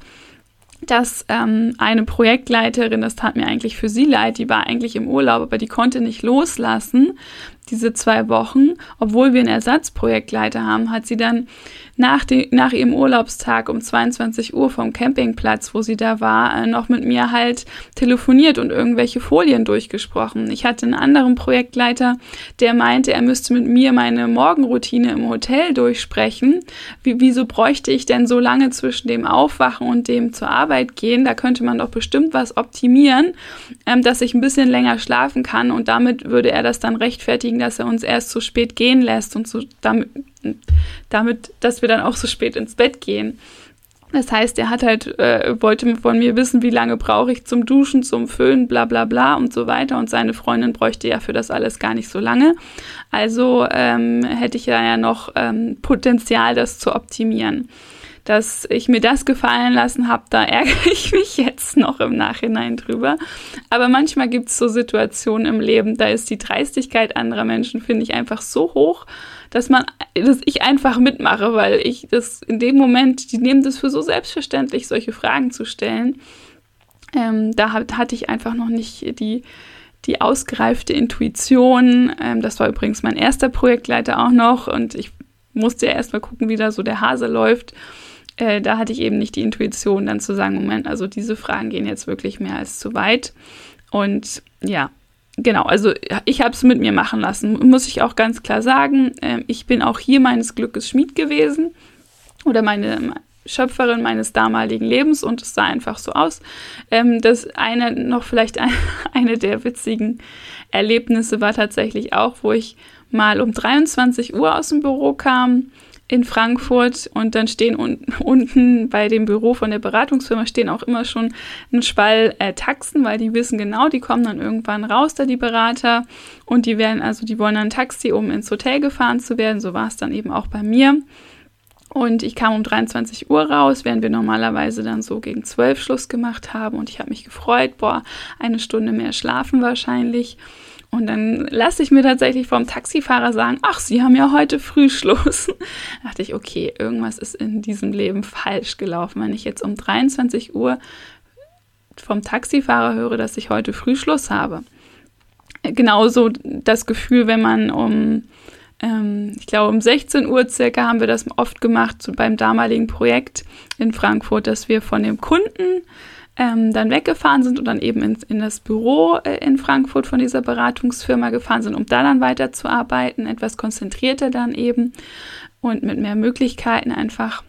dass ähm, eine Projektleiterin, das tat mir eigentlich für sie leid, die war eigentlich im Urlaub, aber die konnte nicht loslassen, diese zwei Wochen, obwohl wir einen Ersatzprojektleiter haben, hat sie dann nach, die, nach ihrem Urlaubstag um 22 Uhr vom Campingplatz, wo sie da war, äh, noch mit mir halt telefoniert und irgendwelche Folien durchgesprochen. Ich hatte einen anderen Projektleiter, der meinte, er müsste mit mir meine Morgenroutine im Hotel durchsprechen. Wie, wieso bräuchte ich denn so lange zwischen dem Aufwachen und dem zur Arbeit gehen? Da könnte man doch bestimmt was optimieren, ähm, dass ich ein bisschen länger schlafen kann und damit würde er das dann rechtfertigen, dass er uns erst so spät gehen lässt und so damit, damit, dass wir dann auch so spät ins Bett gehen. Das heißt, er hat halt, äh, wollte von mir wissen, wie lange brauche ich zum Duschen, zum Föhnen, bla bla bla und so weiter. Und seine Freundin bräuchte ja für das alles gar nicht so lange. Also ähm, hätte ich ja noch ähm, Potenzial, das zu optimieren. Dass ich mir das gefallen lassen habe, da [laughs] ärgere ich mich jetzt noch im Nachhinein drüber. Aber manchmal gibt es so Situationen im Leben, da ist die Dreistigkeit anderer Menschen, finde ich, einfach so hoch dass man, dass ich einfach mitmache, weil ich das in dem Moment, die nehmen das für so selbstverständlich, solche Fragen zu stellen. Ähm, da hat, hatte ich einfach noch nicht die, die ausgereifte Intuition. Ähm, das war übrigens mein erster Projektleiter auch noch und ich musste ja erstmal gucken, wie da so der Hase läuft. Äh, da hatte ich eben nicht die Intuition, dann zu sagen, Moment, also diese Fragen gehen jetzt wirklich mehr als zu weit. Und ja, genau, also ich habe es mit mir machen lassen, muss ich auch ganz klar sagen. Ähm, ich bin auch hier meines Glückes Schmied gewesen oder meine Schöpferin meines damaligen Lebens und es sah einfach so aus. Ähm, das eine, noch vielleicht [laughs] eine der witzigen Erlebnisse war tatsächlich auch, wo ich mal um 23 Uhr aus dem Büro kam in Frankfurt und dann stehen un unten bei dem Büro von der Beratungsfirma stehen auch immer schon ein Spall äh, Taxen, weil die wissen genau, die kommen dann irgendwann raus, da die Berater und die werden also die wollen dann ein Taxi, um ins Hotel gefahren zu werden. So war es dann eben auch bei mir. Und ich kam um 23 Uhr raus, während wir normalerweise dann so gegen 12 Schluss gemacht haben. Und ich habe mich gefreut, boah, eine Stunde mehr schlafen wahrscheinlich. Und dann lasse ich mir tatsächlich vom Taxifahrer sagen, ach, Sie haben ja heute Frühschluss. Da [laughs] dachte ich, okay, irgendwas ist in diesem Leben falsch gelaufen. Wenn ich jetzt um 23 Uhr vom Taxifahrer höre, dass ich heute Frühschluss habe. Genauso das Gefühl, wenn man um, ähm, ich glaube, um 16 Uhr circa haben wir das oft gemacht so beim damaligen Projekt in Frankfurt, dass wir von dem Kunden ähm, dann weggefahren sind und dann eben in, in das Büro äh, in Frankfurt von dieser Beratungsfirma gefahren sind, um da dann weiterzuarbeiten, etwas konzentrierter dann eben und mit mehr Möglichkeiten einfach.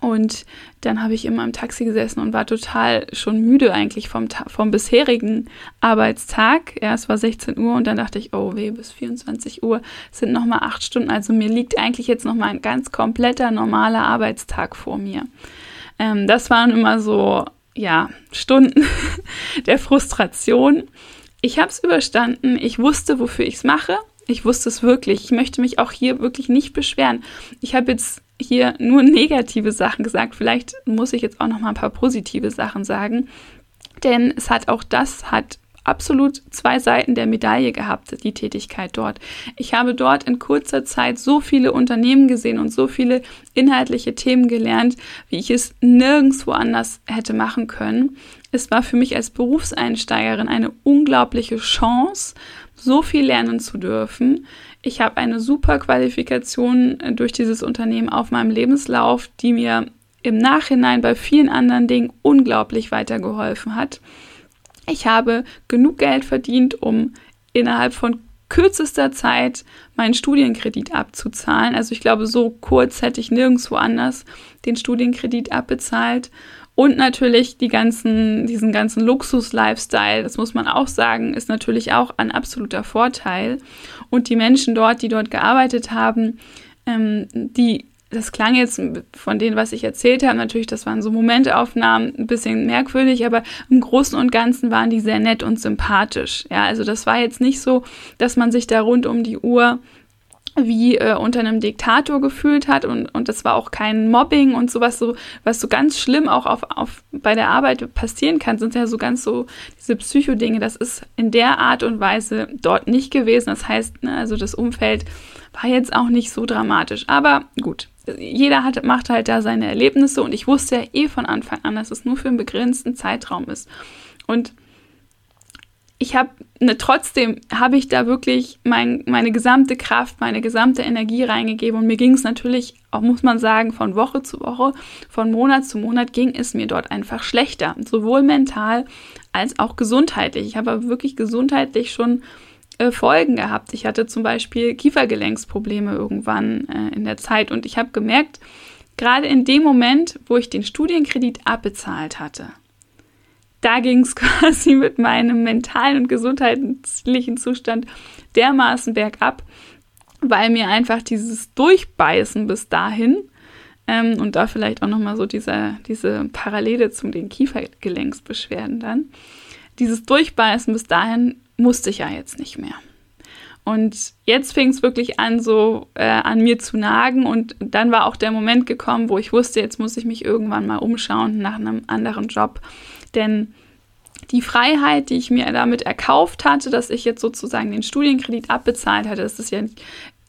Und dann habe ich immer im Taxi gesessen und war total schon müde eigentlich vom, vom bisherigen Arbeitstag. Ja, es war 16 Uhr und dann dachte ich, oh weh, bis 24 Uhr sind nochmal acht Stunden. Also mir liegt eigentlich jetzt nochmal ein ganz kompletter normaler Arbeitstag vor mir. Ähm, das waren immer so ja, Stunden [laughs] der Frustration. Ich habe es überstanden. Ich wusste, wofür ich es mache. Ich wusste es wirklich. Ich möchte mich auch hier wirklich nicht beschweren. Ich habe jetzt hier nur negative Sachen gesagt. Vielleicht muss ich jetzt auch noch mal ein paar positive Sachen sagen. Denn es hat auch das hat absolut zwei Seiten der Medaille gehabt, die Tätigkeit dort. Ich habe dort in kurzer Zeit so viele Unternehmen gesehen und so viele inhaltliche Themen gelernt, wie ich es nirgendwo anders hätte machen können. Es war für mich als Berufseinsteigerin eine unglaubliche Chance, so viel lernen zu dürfen. Ich habe eine super Qualifikation äh, durch dieses Unternehmen auf meinem Lebenslauf, die mir im Nachhinein bei vielen anderen Dingen unglaublich weitergeholfen hat. Ich habe genug Geld verdient, um innerhalb von kürzester Zeit meinen Studienkredit abzuzahlen. Also ich glaube, so kurz hätte ich nirgendwo anders den Studienkredit abbezahlt. Und natürlich die ganzen, diesen ganzen Luxus-Lifestyle, das muss man auch sagen, ist natürlich auch ein absoluter Vorteil. Und die Menschen dort, die dort gearbeitet haben, ähm, die das klang jetzt von dem, was ich erzählt habe, natürlich, das waren so Momentaufnahmen, ein bisschen merkwürdig, aber im Großen und Ganzen waren die sehr nett und sympathisch. Ja, also das war jetzt nicht so, dass man sich da rund um die Uhr wie äh, unter einem Diktator gefühlt hat und, und das war auch kein Mobbing und sowas so, was so ganz schlimm auch auf, auf bei der Arbeit passieren kann, sind ja so ganz so diese Psychodinge, das ist in der Art und Weise dort nicht gewesen. Das heißt, ne, also das Umfeld war jetzt auch nicht so dramatisch. Aber gut, jeder hat, macht halt da seine Erlebnisse und ich wusste ja eh von Anfang an, dass es nur für einen begrenzten Zeitraum ist. Und ich habe, ne, trotzdem habe ich da wirklich mein, meine gesamte Kraft, meine gesamte Energie reingegeben und mir ging es natürlich, auch muss man sagen, von Woche zu Woche, von Monat zu Monat ging es mir dort einfach schlechter, sowohl mental als auch gesundheitlich. Ich habe wirklich gesundheitlich schon äh, Folgen gehabt. Ich hatte zum Beispiel Kiefergelenksprobleme irgendwann äh, in der Zeit und ich habe gemerkt, gerade in dem Moment, wo ich den Studienkredit abbezahlt hatte, da ging es [laughs] quasi mit meinem mentalen und gesundheitlichen Zustand dermaßen bergab, weil mir einfach dieses Durchbeißen bis dahin ähm, und da vielleicht auch nochmal so diese, diese Parallele zu den Kiefergelenksbeschwerden dann, dieses Durchbeißen bis dahin musste ich ja jetzt nicht mehr. Und jetzt fing es wirklich an, so äh, an mir zu nagen. Und dann war auch der Moment gekommen, wo ich wusste, jetzt muss ich mich irgendwann mal umschauen nach einem anderen Job. Denn die Freiheit, die ich mir damit erkauft hatte, dass ich jetzt sozusagen den Studienkredit abbezahlt hatte, das ist ja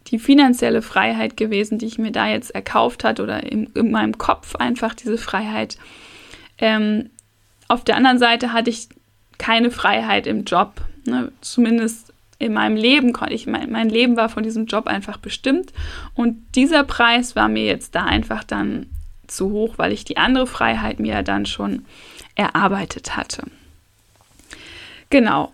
die finanzielle Freiheit gewesen, die ich mir da jetzt erkauft hatte oder in, in meinem Kopf einfach diese Freiheit. Ähm, auf der anderen Seite hatte ich keine Freiheit im Job. Ne? Zumindest in meinem Leben konnte ich, mein, mein Leben war von diesem Job einfach bestimmt. Und dieser Preis war mir jetzt da einfach dann zu hoch, weil ich die andere Freiheit mir dann schon erarbeitet hatte. Genau.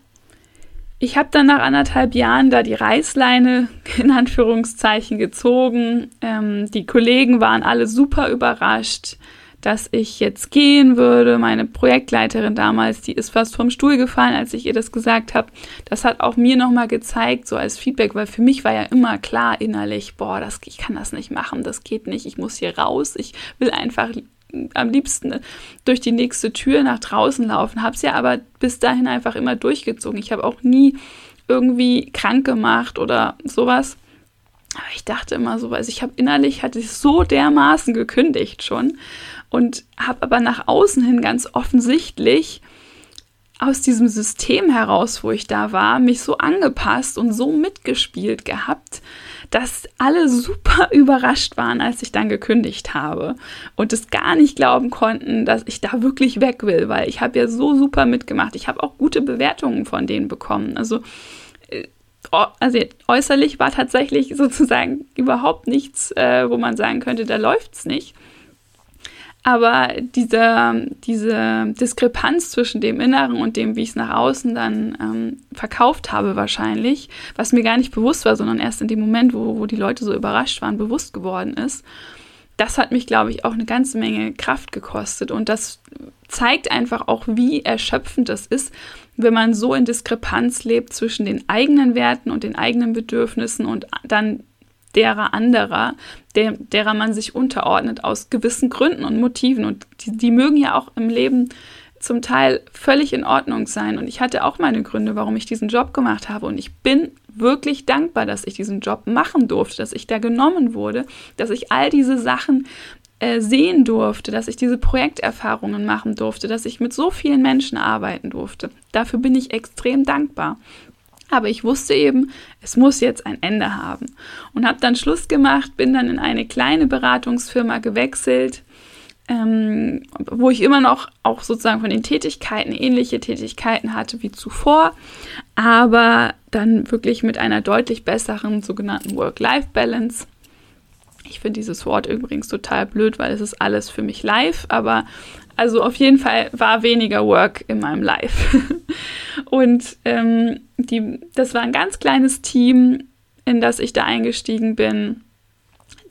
Ich habe dann nach anderthalb Jahren da die Reißleine [laughs] in Anführungszeichen gezogen. Ähm, die Kollegen waren alle super überrascht dass ich jetzt gehen würde. Meine Projektleiterin damals, die ist fast vom Stuhl gefallen, als ich ihr das gesagt habe. Das hat auch mir nochmal gezeigt, so als Feedback, weil für mich war ja immer klar innerlich, boah, das, ich kann das nicht machen, das geht nicht, ich muss hier raus, ich will einfach am liebsten durch die nächste Tür nach draußen laufen. Habe es ja aber bis dahin einfach immer durchgezogen. Ich habe auch nie irgendwie krank gemacht oder sowas. Aber ich dachte immer so, also ich habe innerlich, hatte ich so dermaßen gekündigt schon und habe aber nach außen hin ganz offensichtlich aus diesem System heraus, wo ich da war, mich so angepasst und so mitgespielt gehabt, dass alle super [laughs] überrascht waren, als ich dann gekündigt habe und es gar nicht glauben konnten, dass ich da wirklich weg will, weil ich habe ja so super mitgemacht. Ich habe auch gute Bewertungen von denen bekommen. Also äh, also äußerlich war tatsächlich [laughs] sozusagen überhaupt nichts, äh, wo man sagen könnte, da läuft es nicht. Aber diese, diese Diskrepanz zwischen dem Inneren und dem, wie ich es nach außen dann ähm, verkauft habe, wahrscheinlich, was mir gar nicht bewusst war, sondern erst in dem Moment, wo, wo die Leute so überrascht waren, bewusst geworden ist, das hat mich, glaube ich, auch eine ganze Menge Kraft gekostet. Und das zeigt einfach auch, wie erschöpfend es ist, wenn man so in Diskrepanz lebt zwischen den eigenen Werten und den eigenen Bedürfnissen und dann derer anderer, der, derer man sich unterordnet aus gewissen Gründen und Motiven. Und die, die mögen ja auch im Leben zum Teil völlig in Ordnung sein. Und ich hatte auch meine Gründe, warum ich diesen Job gemacht habe. Und ich bin wirklich dankbar, dass ich diesen Job machen durfte, dass ich da genommen wurde, dass ich all diese Sachen äh, sehen durfte, dass ich diese Projekterfahrungen machen durfte, dass ich mit so vielen Menschen arbeiten durfte. Dafür bin ich extrem dankbar. Aber ich wusste eben, es muss jetzt ein Ende haben. Und habe dann Schluss gemacht, bin dann in eine kleine Beratungsfirma gewechselt, ähm, wo ich immer noch auch sozusagen von den Tätigkeiten ähnliche Tätigkeiten hatte wie zuvor, aber dann wirklich mit einer deutlich besseren sogenannten Work-Life-Balance. Ich finde dieses Wort übrigens total blöd, weil es ist alles für mich live, aber also auf jeden Fall war weniger Work in meinem Life. [laughs] Und ähm, die, das war ein ganz kleines Team, in das ich da eingestiegen bin.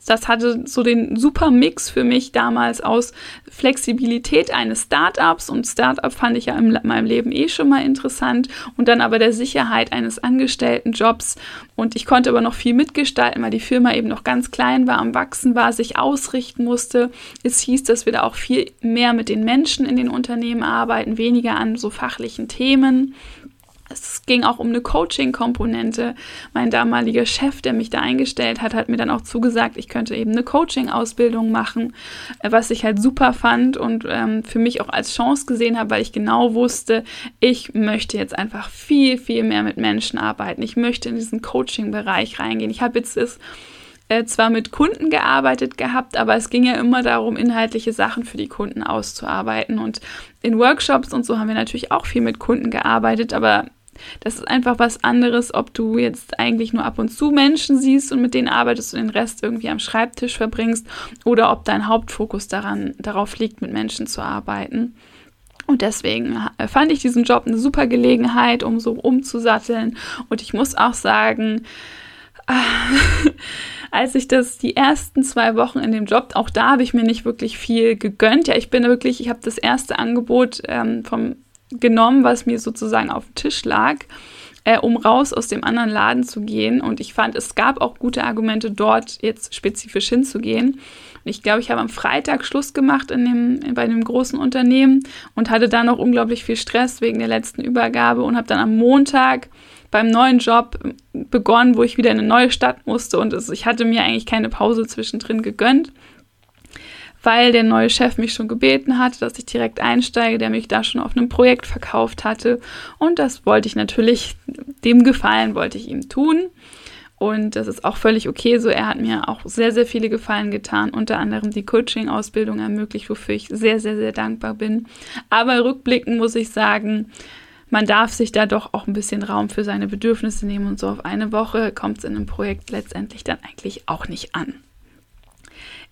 Das hatte so den super Mix für mich damals aus Flexibilität eines Startups und Startup fand ich ja in meinem Leben eh schon mal interessant und dann aber der Sicherheit eines Angestelltenjobs und ich konnte aber noch viel mitgestalten, weil die Firma eben noch ganz klein war, am Wachsen war, sich ausrichten musste. Es hieß, dass wir da auch viel mehr mit den Menschen in den Unternehmen arbeiten, weniger an so fachlichen Themen. Es ging auch um eine Coaching-Komponente. Mein damaliger Chef, der mich da eingestellt hat, hat mir dann auch zugesagt, ich könnte eben eine Coaching-Ausbildung machen, äh, was ich halt super fand und ähm, für mich auch als Chance gesehen habe, weil ich genau wusste, ich möchte jetzt einfach viel, viel mehr mit Menschen arbeiten. Ich möchte in diesen Coaching-Bereich reingehen. Ich habe jetzt das äh, zwar mit Kunden gearbeitet gehabt, aber es ging ja immer darum, inhaltliche Sachen für die Kunden auszuarbeiten. Und in Workshops und so haben wir natürlich auch viel mit Kunden gearbeitet, aber das ist einfach was anderes, ob du jetzt eigentlich nur ab und zu Menschen siehst und mit denen arbeitest und den Rest irgendwie am Schreibtisch verbringst oder ob dein Hauptfokus daran, darauf liegt, mit Menschen zu arbeiten. Und deswegen äh, fand ich diesen Job eine super Gelegenheit, um so umzusatteln. Und ich muss auch sagen, [laughs] als ich das die ersten zwei Wochen in dem Job, auch da habe ich mir nicht wirklich viel gegönnt. Ja, ich bin wirklich, ich habe das erste Angebot ähm, vom genommen, was mir sozusagen auf dem Tisch lag, äh, um raus aus dem anderen Laden zu gehen. Und ich fand, es gab auch gute Argumente, dort jetzt spezifisch hinzugehen. Ich glaube, ich habe am Freitag Schluss gemacht in dem, bei einem großen Unternehmen und hatte dann noch unglaublich viel Stress wegen der letzten Übergabe und habe dann am Montag beim neuen Job begonnen, wo ich wieder in eine neue Stadt musste und es, ich hatte mir eigentlich keine Pause zwischendrin gegönnt weil der neue Chef mich schon gebeten hatte, dass ich direkt einsteige, der mich da schon auf einem Projekt verkauft hatte. Und das wollte ich natürlich, dem Gefallen wollte ich ihm tun. Und das ist auch völlig okay so. Er hat mir auch sehr, sehr viele Gefallen getan, unter anderem die Coaching-Ausbildung ermöglicht, wofür ich sehr, sehr, sehr dankbar bin. Aber rückblickend muss ich sagen, man darf sich da doch auch ein bisschen Raum für seine Bedürfnisse nehmen und so auf eine Woche kommt es in einem Projekt letztendlich dann eigentlich auch nicht an.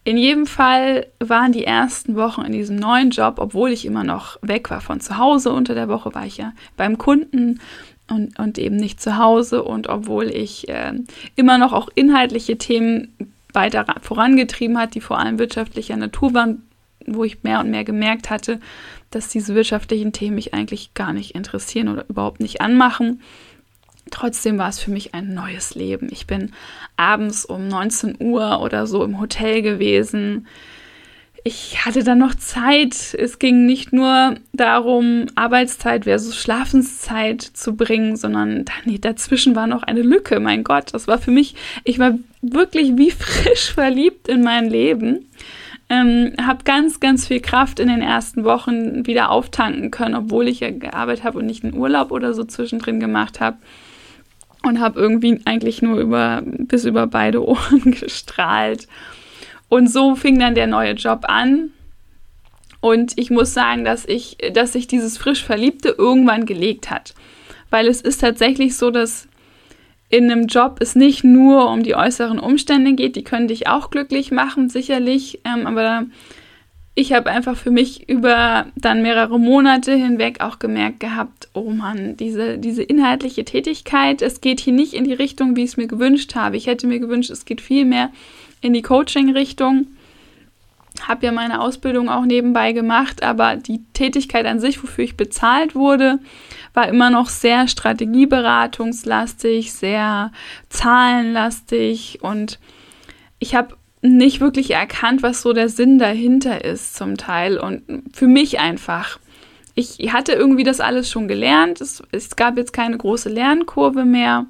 In jedem Fall waren die ersten Wochen in diesem neuen Job, obwohl ich immer noch weg war von zu Hause, unter der Woche war ich ja beim Kunden und, und eben nicht zu Hause und obwohl ich äh, immer noch auch inhaltliche Themen weiter vorangetrieben hat, die vor allem wirtschaftlicher Natur waren, wo ich mehr und mehr gemerkt hatte, dass diese wirtschaftlichen Themen mich eigentlich gar nicht interessieren oder überhaupt nicht anmachen Trotzdem war es für mich ein neues Leben. Ich bin abends um 19 Uhr oder so im Hotel gewesen. Ich hatte dann noch Zeit. Es ging nicht nur darum, Arbeitszeit versus Schlafenszeit zu bringen, sondern nee, dazwischen war noch eine Lücke. Mein Gott, das war für mich, ich war wirklich wie frisch verliebt in mein Leben. Ähm, habe ganz, ganz viel Kraft in den ersten Wochen wieder auftanken können, obwohl ich ja gearbeitet habe und nicht einen Urlaub oder so zwischendrin gemacht habe und habe irgendwie eigentlich nur über bis über beide Ohren [laughs] gestrahlt. Und so fing dann der neue Job an. Und ich muss sagen, dass ich, dass sich dieses frisch Verliebte irgendwann gelegt hat. Weil es ist tatsächlich so, dass in einem Job es nicht nur um die äußeren Umstände geht, die können dich auch glücklich machen, sicherlich. Ähm, aber ich habe einfach für mich über dann mehrere Monate hinweg auch gemerkt gehabt, oh Mann, diese, diese inhaltliche Tätigkeit, es geht hier nicht in die Richtung, wie ich es mir gewünscht habe. Ich hätte mir gewünscht, es geht viel mehr in die Coaching-Richtung. Habe ja meine Ausbildung auch nebenbei gemacht, aber die Tätigkeit an sich, wofür ich bezahlt wurde, war immer noch sehr strategieberatungslastig, sehr zahlenlastig und ich habe nicht wirklich erkannt, was so der Sinn dahinter ist zum Teil. Und für mich einfach. Ich hatte irgendwie das alles schon gelernt. Es, es gab jetzt keine große Lernkurve mehr.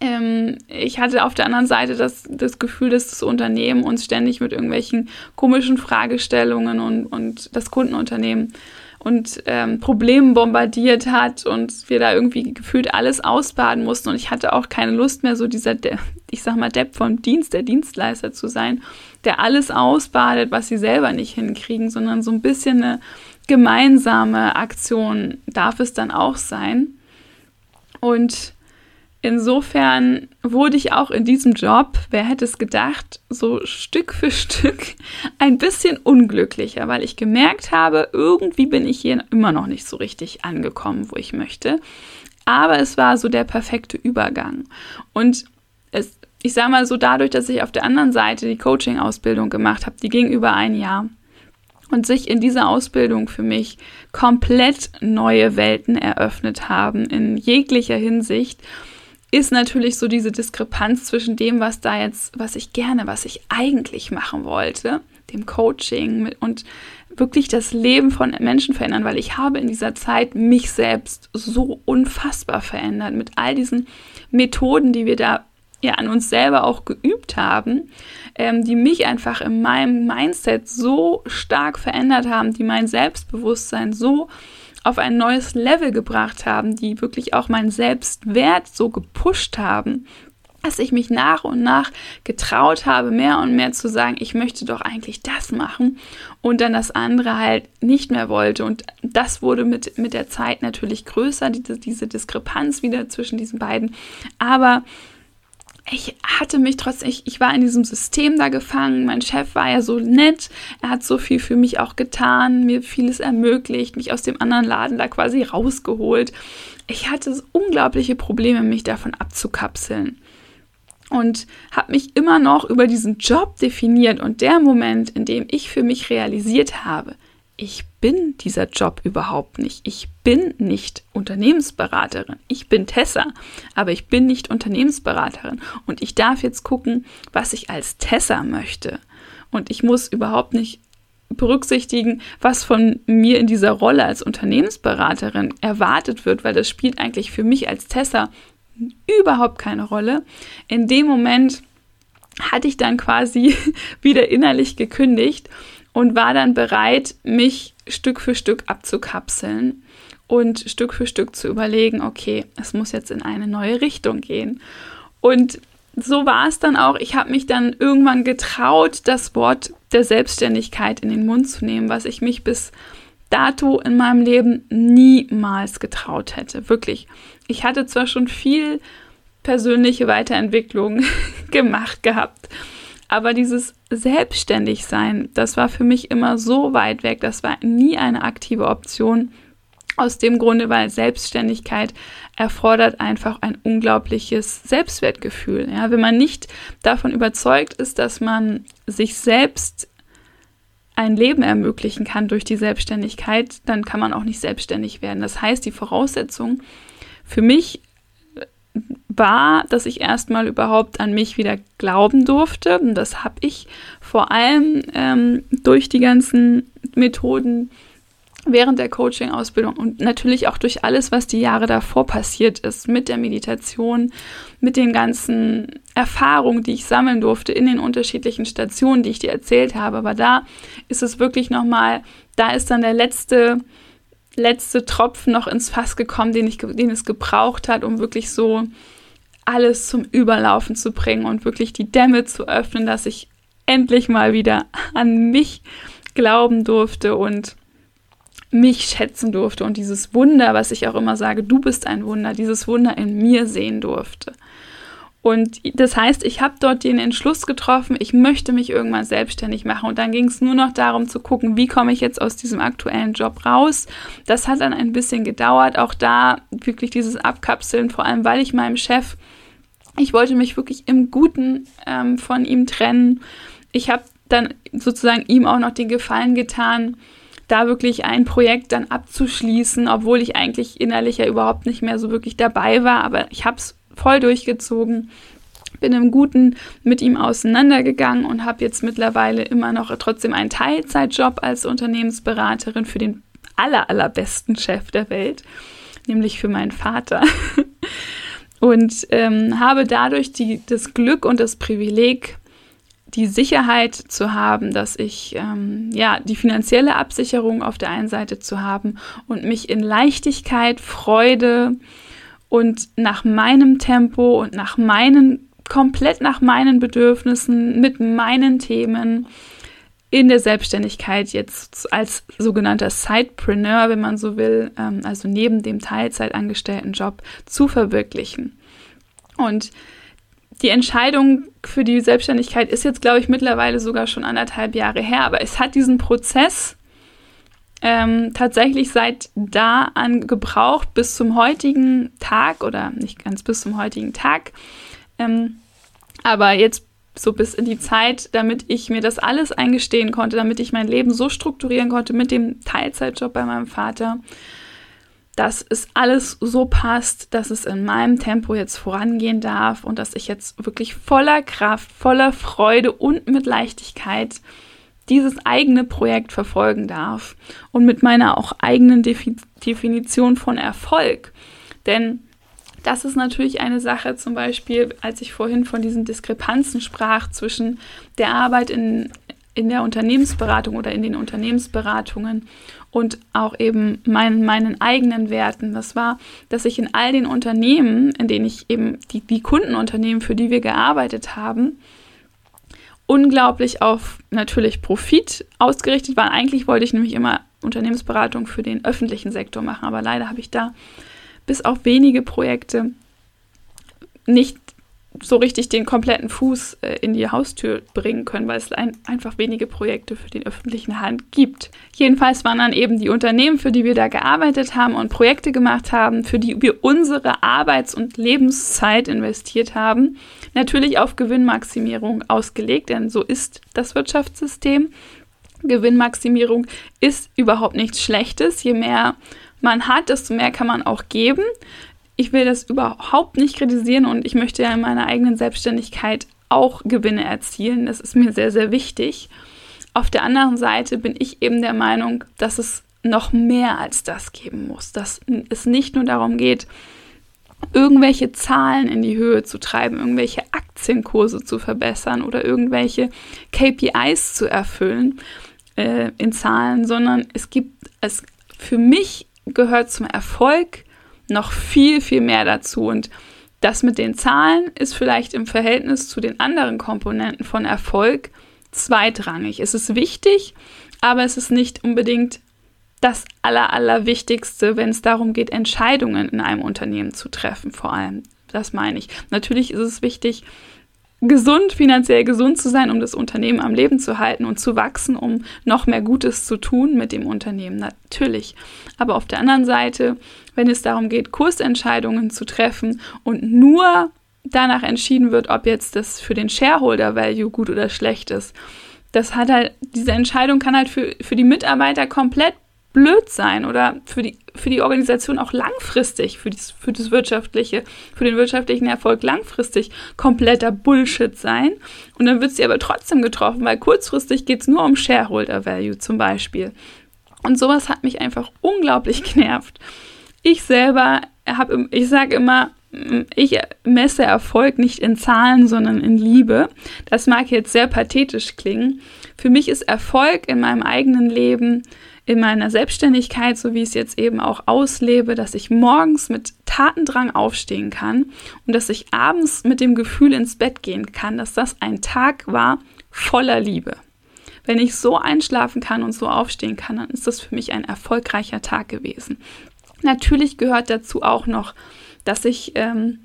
Ähm, ich hatte auf der anderen Seite das, das Gefühl, dass das Unternehmen uns ständig mit irgendwelchen komischen Fragestellungen und, und das Kundenunternehmen und ähm, Problemen bombardiert hat und wir da irgendwie gefühlt alles ausbaden mussten und ich hatte auch keine Lust mehr, so dieser, ich sag mal, Depp vom Dienst, der Dienstleister zu sein, der alles ausbadet, was sie selber nicht hinkriegen, sondern so ein bisschen eine gemeinsame Aktion darf es dann auch sein. Und Insofern wurde ich auch in diesem Job, wer hätte es gedacht, so Stück für Stück [laughs] ein bisschen unglücklicher, weil ich gemerkt habe, irgendwie bin ich hier immer noch nicht so richtig angekommen, wo ich möchte. Aber es war so der perfekte Übergang. Und es ich sage mal so, dadurch, dass ich auf der anderen Seite die Coaching-Ausbildung gemacht habe, die ging über ein Jahr. Und sich in dieser Ausbildung für mich komplett neue Welten eröffnet haben in jeglicher Hinsicht, ist natürlich so diese Diskrepanz zwischen dem, was da jetzt, was ich gerne, was ich eigentlich machen wollte, dem Coaching und wirklich das Leben von Menschen verändern, weil ich habe in dieser Zeit mich selbst so unfassbar verändert mit all diesen Methoden, die wir da ja an uns selber auch geübt haben, ähm, die mich einfach in meinem Mindset so stark verändert haben, die mein Selbstbewusstsein so auf ein neues Level gebracht haben, die wirklich auch meinen Selbstwert so gepusht haben, dass ich mich nach und nach getraut habe, mehr und mehr zu sagen, ich möchte doch eigentlich das machen und dann das andere halt nicht mehr wollte. Und das wurde mit, mit der Zeit natürlich größer, diese, diese Diskrepanz wieder zwischen diesen beiden. Aber ich hatte mich trotzdem, ich, ich war in diesem System da gefangen. Mein Chef war ja so nett. Er hat so viel für mich auch getan, mir vieles ermöglicht, mich aus dem anderen Laden da quasi rausgeholt. Ich hatte unglaubliche Probleme, mich davon abzukapseln. Und habe mich immer noch über diesen Job definiert. Und der Moment, in dem ich für mich realisiert habe, ich bin dieser Job überhaupt nicht. Ich bin nicht Unternehmensberaterin. Ich bin Tessa, aber ich bin nicht Unternehmensberaterin. Und ich darf jetzt gucken, was ich als Tessa möchte. Und ich muss überhaupt nicht berücksichtigen, was von mir in dieser Rolle als Unternehmensberaterin erwartet wird, weil das spielt eigentlich für mich als Tessa überhaupt keine Rolle. In dem Moment hatte ich dann quasi [laughs] wieder innerlich gekündigt und war dann bereit, mich Stück für Stück abzukapseln und Stück für Stück zu überlegen, okay, es muss jetzt in eine neue Richtung gehen. Und so war es dann auch. Ich habe mich dann irgendwann getraut, das Wort der Selbstständigkeit in den Mund zu nehmen, was ich mich bis dato in meinem Leben niemals getraut hätte. Wirklich. Ich hatte zwar schon viel persönliche Weiterentwicklung [laughs] gemacht gehabt aber dieses Selbstständigsein, das war für mich immer so weit weg. Das war nie eine aktive Option. Aus dem Grunde, weil Selbstständigkeit erfordert einfach ein unglaubliches Selbstwertgefühl. Ja, wenn man nicht davon überzeugt ist, dass man sich selbst ein Leben ermöglichen kann durch die Selbstständigkeit, dann kann man auch nicht selbstständig werden. Das heißt, die Voraussetzung für mich war, dass ich erstmal überhaupt an mich wieder glauben durfte. Und das habe ich vor allem ähm, durch die ganzen Methoden während der Coaching-Ausbildung und natürlich auch durch alles, was die Jahre davor passiert ist, mit der Meditation, mit den ganzen Erfahrungen, die ich sammeln durfte in den unterschiedlichen Stationen, die ich dir erzählt habe. Aber da ist es wirklich nochmal, da ist dann der letzte letzte Tropfen noch ins Fass gekommen, den, ich, den es gebraucht hat, um wirklich so alles zum Überlaufen zu bringen und wirklich die Dämme zu öffnen, dass ich endlich mal wieder an mich glauben durfte und mich schätzen durfte und dieses Wunder, was ich auch immer sage, du bist ein Wunder, dieses Wunder in mir sehen durfte. Und das heißt, ich habe dort den Entschluss getroffen, ich möchte mich irgendwann selbstständig machen. Und dann ging es nur noch darum zu gucken, wie komme ich jetzt aus diesem aktuellen Job raus. Das hat dann ein bisschen gedauert. Auch da wirklich dieses Abkapseln, vor allem weil ich meinem Chef, ich wollte mich wirklich im Guten ähm, von ihm trennen. Ich habe dann sozusagen ihm auch noch den Gefallen getan, da wirklich ein Projekt dann abzuschließen, obwohl ich eigentlich innerlich ja überhaupt nicht mehr so wirklich dabei war. Aber ich habe es voll durchgezogen. Bin im Guten mit ihm auseinandergegangen und habe jetzt mittlerweile immer noch trotzdem einen Teilzeitjob als Unternehmensberaterin für den aller, allerbesten Chef der Welt, nämlich für meinen Vater. [laughs] und ähm, habe dadurch die, das Glück und das Privileg, die Sicherheit zu haben, dass ich ähm, ja die finanzielle Absicherung auf der einen Seite zu haben und mich in Leichtigkeit, Freude, und nach meinem Tempo und nach meinen, komplett nach meinen Bedürfnissen, mit meinen Themen in der Selbstständigkeit jetzt als sogenannter Sidepreneur, wenn man so will, ähm, also neben dem Teilzeitangestellten Job zu verwirklichen. Und die Entscheidung für die Selbstständigkeit ist jetzt, glaube ich, mittlerweile sogar schon anderthalb Jahre her, aber es hat diesen Prozess ähm, tatsächlich seit da an gebraucht bis zum heutigen Tag oder nicht ganz bis zum heutigen Tag. Ähm, Aber jetzt so bis in die Zeit, damit ich mir das alles eingestehen konnte, damit ich mein Leben so strukturieren konnte mit dem Teilzeitjob bei meinem Vater, dass es alles so passt, dass es in meinem Tempo jetzt vorangehen darf und dass ich jetzt wirklich voller Kraft, voller Freude und mit Leichtigkeit dieses eigene Projekt verfolgen darf und mit meiner auch eigenen Defi Definition von Erfolg. Denn das ist natürlich eine Sache, zum Beispiel, als ich vorhin von diesen Diskrepanzen sprach zwischen der Arbeit in, in der Unternehmensberatung oder in den Unternehmensberatungen und auch eben mein, meinen eigenen Werten. Das war, dass ich in all den Unternehmen, in denen ich eben die, die Kundenunternehmen, für die wir gearbeitet haben, unglaublich auf natürlich Profit ausgerichtet war. Eigentlich wollte ich nämlich immer Unternehmensberatung für den öffentlichen Sektor machen, aber leider habe ich da bis auf wenige Projekte nicht so richtig den kompletten Fuß äh, in die Haustür bringen können, weil es ein, einfach wenige Projekte für den öffentlichen Hand gibt. Jedenfalls waren dann eben die Unternehmen, für die wir da gearbeitet haben und Projekte gemacht haben, für die wir unsere Arbeits- und Lebenszeit investiert haben, natürlich auf Gewinnmaximierung ausgelegt, denn so ist das Wirtschaftssystem. Gewinnmaximierung ist überhaupt nichts Schlechtes. Je mehr man hat, desto mehr kann man auch geben ich will das überhaupt nicht kritisieren und ich möchte ja in meiner eigenen Selbstständigkeit auch Gewinne erzielen. Das ist mir sehr, sehr wichtig. Auf der anderen Seite bin ich eben der Meinung, dass es noch mehr als das geben muss. Dass es nicht nur darum geht, irgendwelche Zahlen in die Höhe zu treiben, irgendwelche Aktienkurse zu verbessern oder irgendwelche KPIs zu erfüllen äh, in Zahlen, sondern es gibt es für mich gehört zum Erfolg noch viel, viel mehr dazu. Und das mit den Zahlen ist vielleicht im Verhältnis zu den anderen Komponenten von Erfolg zweitrangig. Es ist wichtig, aber es ist nicht unbedingt das Aller, Allerwichtigste, wenn es darum geht, Entscheidungen in einem Unternehmen zu treffen, vor allem. Das meine ich. Natürlich ist es wichtig, gesund, finanziell gesund zu sein, um das Unternehmen am Leben zu halten und zu wachsen, um noch mehr Gutes zu tun mit dem Unternehmen, natürlich. Aber auf der anderen Seite, wenn es darum geht, Kursentscheidungen zu treffen und nur danach entschieden wird, ob jetzt das für den Shareholder Value gut oder schlecht ist, das hat halt, diese Entscheidung kann halt für, für die Mitarbeiter komplett blöd sein oder für die, für die Organisation auch langfristig, für, dies, für das wirtschaftliche, für den wirtschaftlichen Erfolg langfristig kompletter Bullshit sein. Und dann wird sie aber trotzdem getroffen, weil kurzfristig geht es nur um Shareholder Value zum Beispiel. Und sowas hat mich einfach unglaublich [laughs] genervt. Ich selber habe, ich sage immer, ich messe Erfolg nicht in Zahlen, sondern in Liebe. Das mag jetzt sehr pathetisch klingen. Für mich ist Erfolg in meinem eigenen Leben in meiner Selbstständigkeit, so wie ich es jetzt eben auch auslebe, dass ich morgens mit Tatendrang aufstehen kann und dass ich abends mit dem Gefühl ins Bett gehen kann, dass das ein Tag war voller Liebe. Wenn ich so einschlafen kann und so aufstehen kann, dann ist das für mich ein erfolgreicher Tag gewesen. Natürlich gehört dazu auch noch, dass ich, ähm,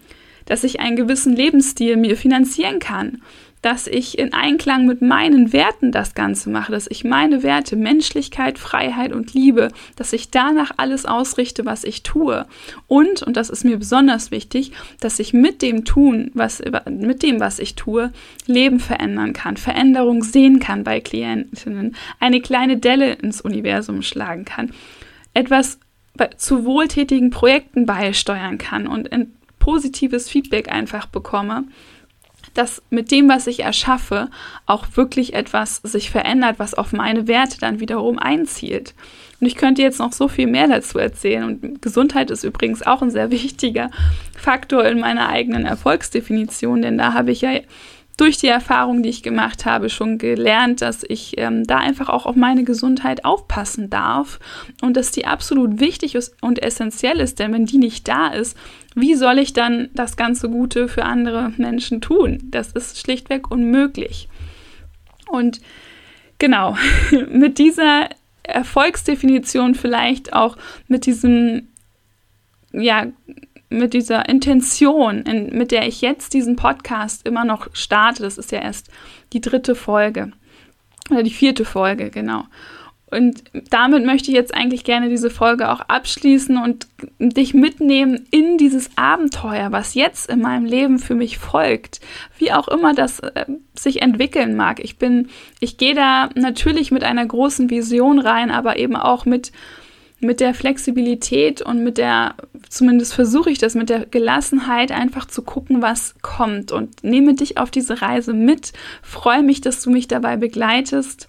dass ich einen gewissen Lebensstil mir finanzieren kann dass ich in Einklang mit meinen Werten das Ganze mache, dass ich meine Werte Menschlichkeit, Freiheit und Liebe, dass ich danach alles ausrichte, was ich tue. Und, und das ist mir besonders wichtig, dass ich mit dem tun, was, mit dem, was ich tue, Leben verändern kann, Veränderung sehen kann bei Klientinnen, eine kleine Delle ins Universum schlagen kann, etwas zu wohltätigen Projekten beisteuern kann und ein positives Feedback einfach bekomme dass mit dem, was ich erschaffe, auch wirklich etwas sich verändert, was auf meine Werte dann wiederum einzielt. Und ich könnte jetzt noch so viel mehr dazu erzählen. Und Gesundheit ist übrigens auch ein sehr [laughs] wichtiger Faktor in meiner eigenen Erfolgsdefinition, denn da habe ich ja durch die Erfahrung, die ich gemacht habe, schon gelernt, dass ich ähm, da einfach auch auf meine Gesundheit aufpassen darf und dass die absolut wichtig ist und essentiell ist, denn wenn die nicht da ist, wie soll ich dann das ganze Gute für andere Menschen tun? Das ist schlichtweg unmöglich. Und genau, [laughs] mit dieser Erfolgsdefinition vielleicht auch mit diesem ja, mit dieser Intention, in, mit der ich jetzt diesen Podcast immer noch starte, das ist ja erst die dritte Folge oder die vierte Folge, genau. Und damit möchte ich jetzt eigentlich gerne diese Folge auch abschließen und dich mitnehmen in dieses Abenteuer, was jetzt in meinem Leben für mich folgt, wie auch immer das äh, sich entwickeln mag. Ich bin, ich gehe da natürlich mit einer großen Vision rein, aber eben auch mit mit der Flexibilität und mit der, zumindest versuche ich das, mit der Gelassenheit einfach zu gucken, was kommt und nehme dich auf diese Reise mit. Freue mich, dass du mich dabei begleitest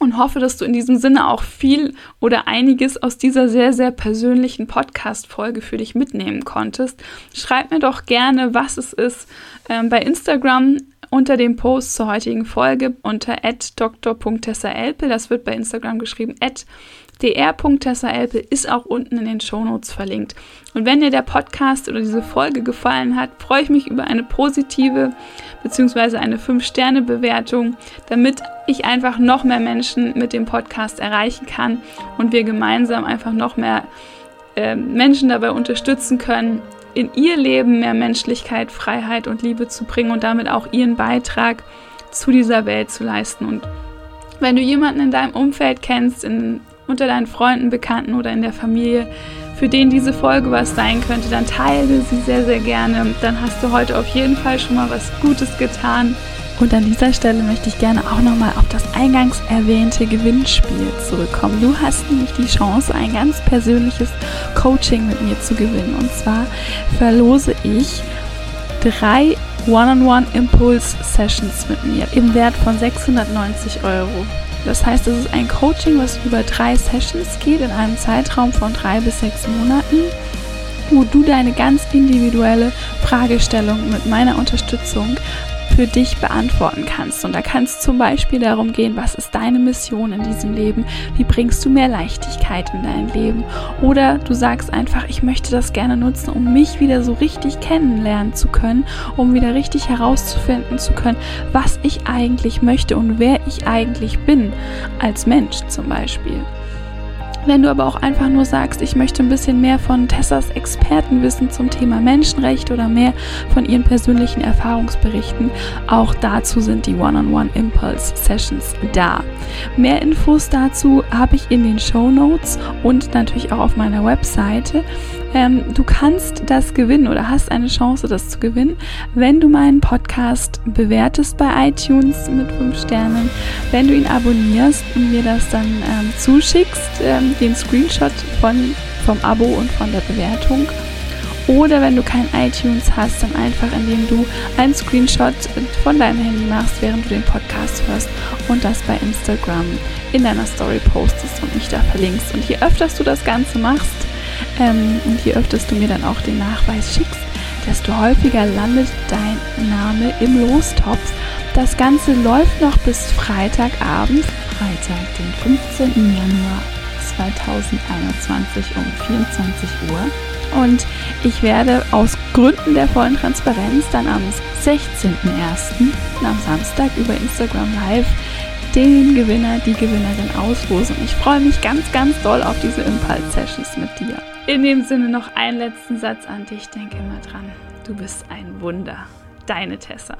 und hoffe, dass du in diesem Sinne auch viel oder einiges aus dieser sehr, sehr persönlichen Podcast-Folge für dich mitnehmen konntest. Schreib mir doch gerne, was es ist, ähm, bei Instagram unter dem Post zur heutigen Folge unter dr.tessaelpe. Das wird bei Instagram geschrieben, dr.tessaelpe ist auch unten in den Shownotes verlinkt. Und wenn dir der Podcast oder diese Folge gefallen hat, freue ich mich über eine positive bzw. eine 5-Sterne-Bewertung, damit ich einfach noch mehr Menschen mit dem Podcast erreichen kann und wir gemeinsam einfach noch mehr äh, Menschen dabei unterstützen können, in ihr Leben mehr Menschlichkeit, Freiheit und Liebe zu bringen und damit auch ihren Beitrag zu dieser Welt zu leisten. Und wenn du jemanden in deinem Umfeld kennst, in, unter deinen Freunden, Bekannten oder in der Familie, für den diese Folge was sein könnte, dann teile sie sehr, sehr gerne. Dann hast du heute auf jeden Fall schon mal was Gutes getan. Und an dieser Stelle möchte ich gerne auch nochmal auf das eingangs erwähnte Gewinnspiel zurückkommen. Du hast nämlich die Chance, ein ganz persönliches Coaching mit mir zu gewinnen. Und zwar verlose ich drei One-on-One-Impulse-Sessions mit mir im Wert von 690 Euro. Das heißt, es ist ein Coaching, was über drei Sessions geht in einem Zeitraum von drei bis sechs Monaten, wo du deine ganz individuelle Fragestellung mit meiner Unterstützung für dich beantworten kannst. Und da kann es zum Beispiel darum gehen, was ist deine Mission in diesem Leben? Wie bringst du mehr Leichtigkeit in dein Leben? Oder du sagst einfach, ich möchte das gerne nutzen, um mich wieder so richtig kennenlernen zu können, um wieder richtig herauszufinden zu können, was ich eigentlich möchte und wer ich eigentlich bin als Mensch zum Beispiel. Wenn du aber auch einfach nur sagst, ich möchte ein bisschen mehr von Tessas Expertenwissen zum Thema Menschenrecht oder mehr von ihren persönlichen Erfahrungsberichten, auch dazu sind die One-on-One Impulse Sessions da. Mehr Infos dazu habe ich in den Show Notes und natürlich auch auf meiner Webseite. Ähm, du kannst das gewinnen oder hast eine Chance, das zu gewinnen, wenn du meinen Podcast bewertest bei iTunes mit 5 Sternen, wenn du ihn abonnierst und mir das dann ähm, zuschickst, ähm, den Screenshot von, vom Abo und von der Bewertung. Oder wenn du kein iTunes hast, dann einfach indem du einen Screenshot von deinem Handy machst, während du den Podcast hörst und das bei Instagram in deiner Story postest und mich da verlinkst. Und je öfter du das Ganze machst, ähm, und je öfter du mir dann auch den Nachweis schickst, desto häufiger landet dein Name im Lostopf. Das Ganze läuft noch bis Freitagabend, Freitag, den 15. Januar 2021 um 24 Uhr. Und ich werde aus Gründen der vollen Transparenz dann am 16.01. am Samstag über Instagram Live den Gewinner, die Gewinnerin auslosen. Ich freue mich ganz, ganz doll auf diese Impulse-Sessions mit dir. In dem Sinne noch einen letzten Satz an dich. Denk immer dran, du bist ein Wunder. Deine Tessa.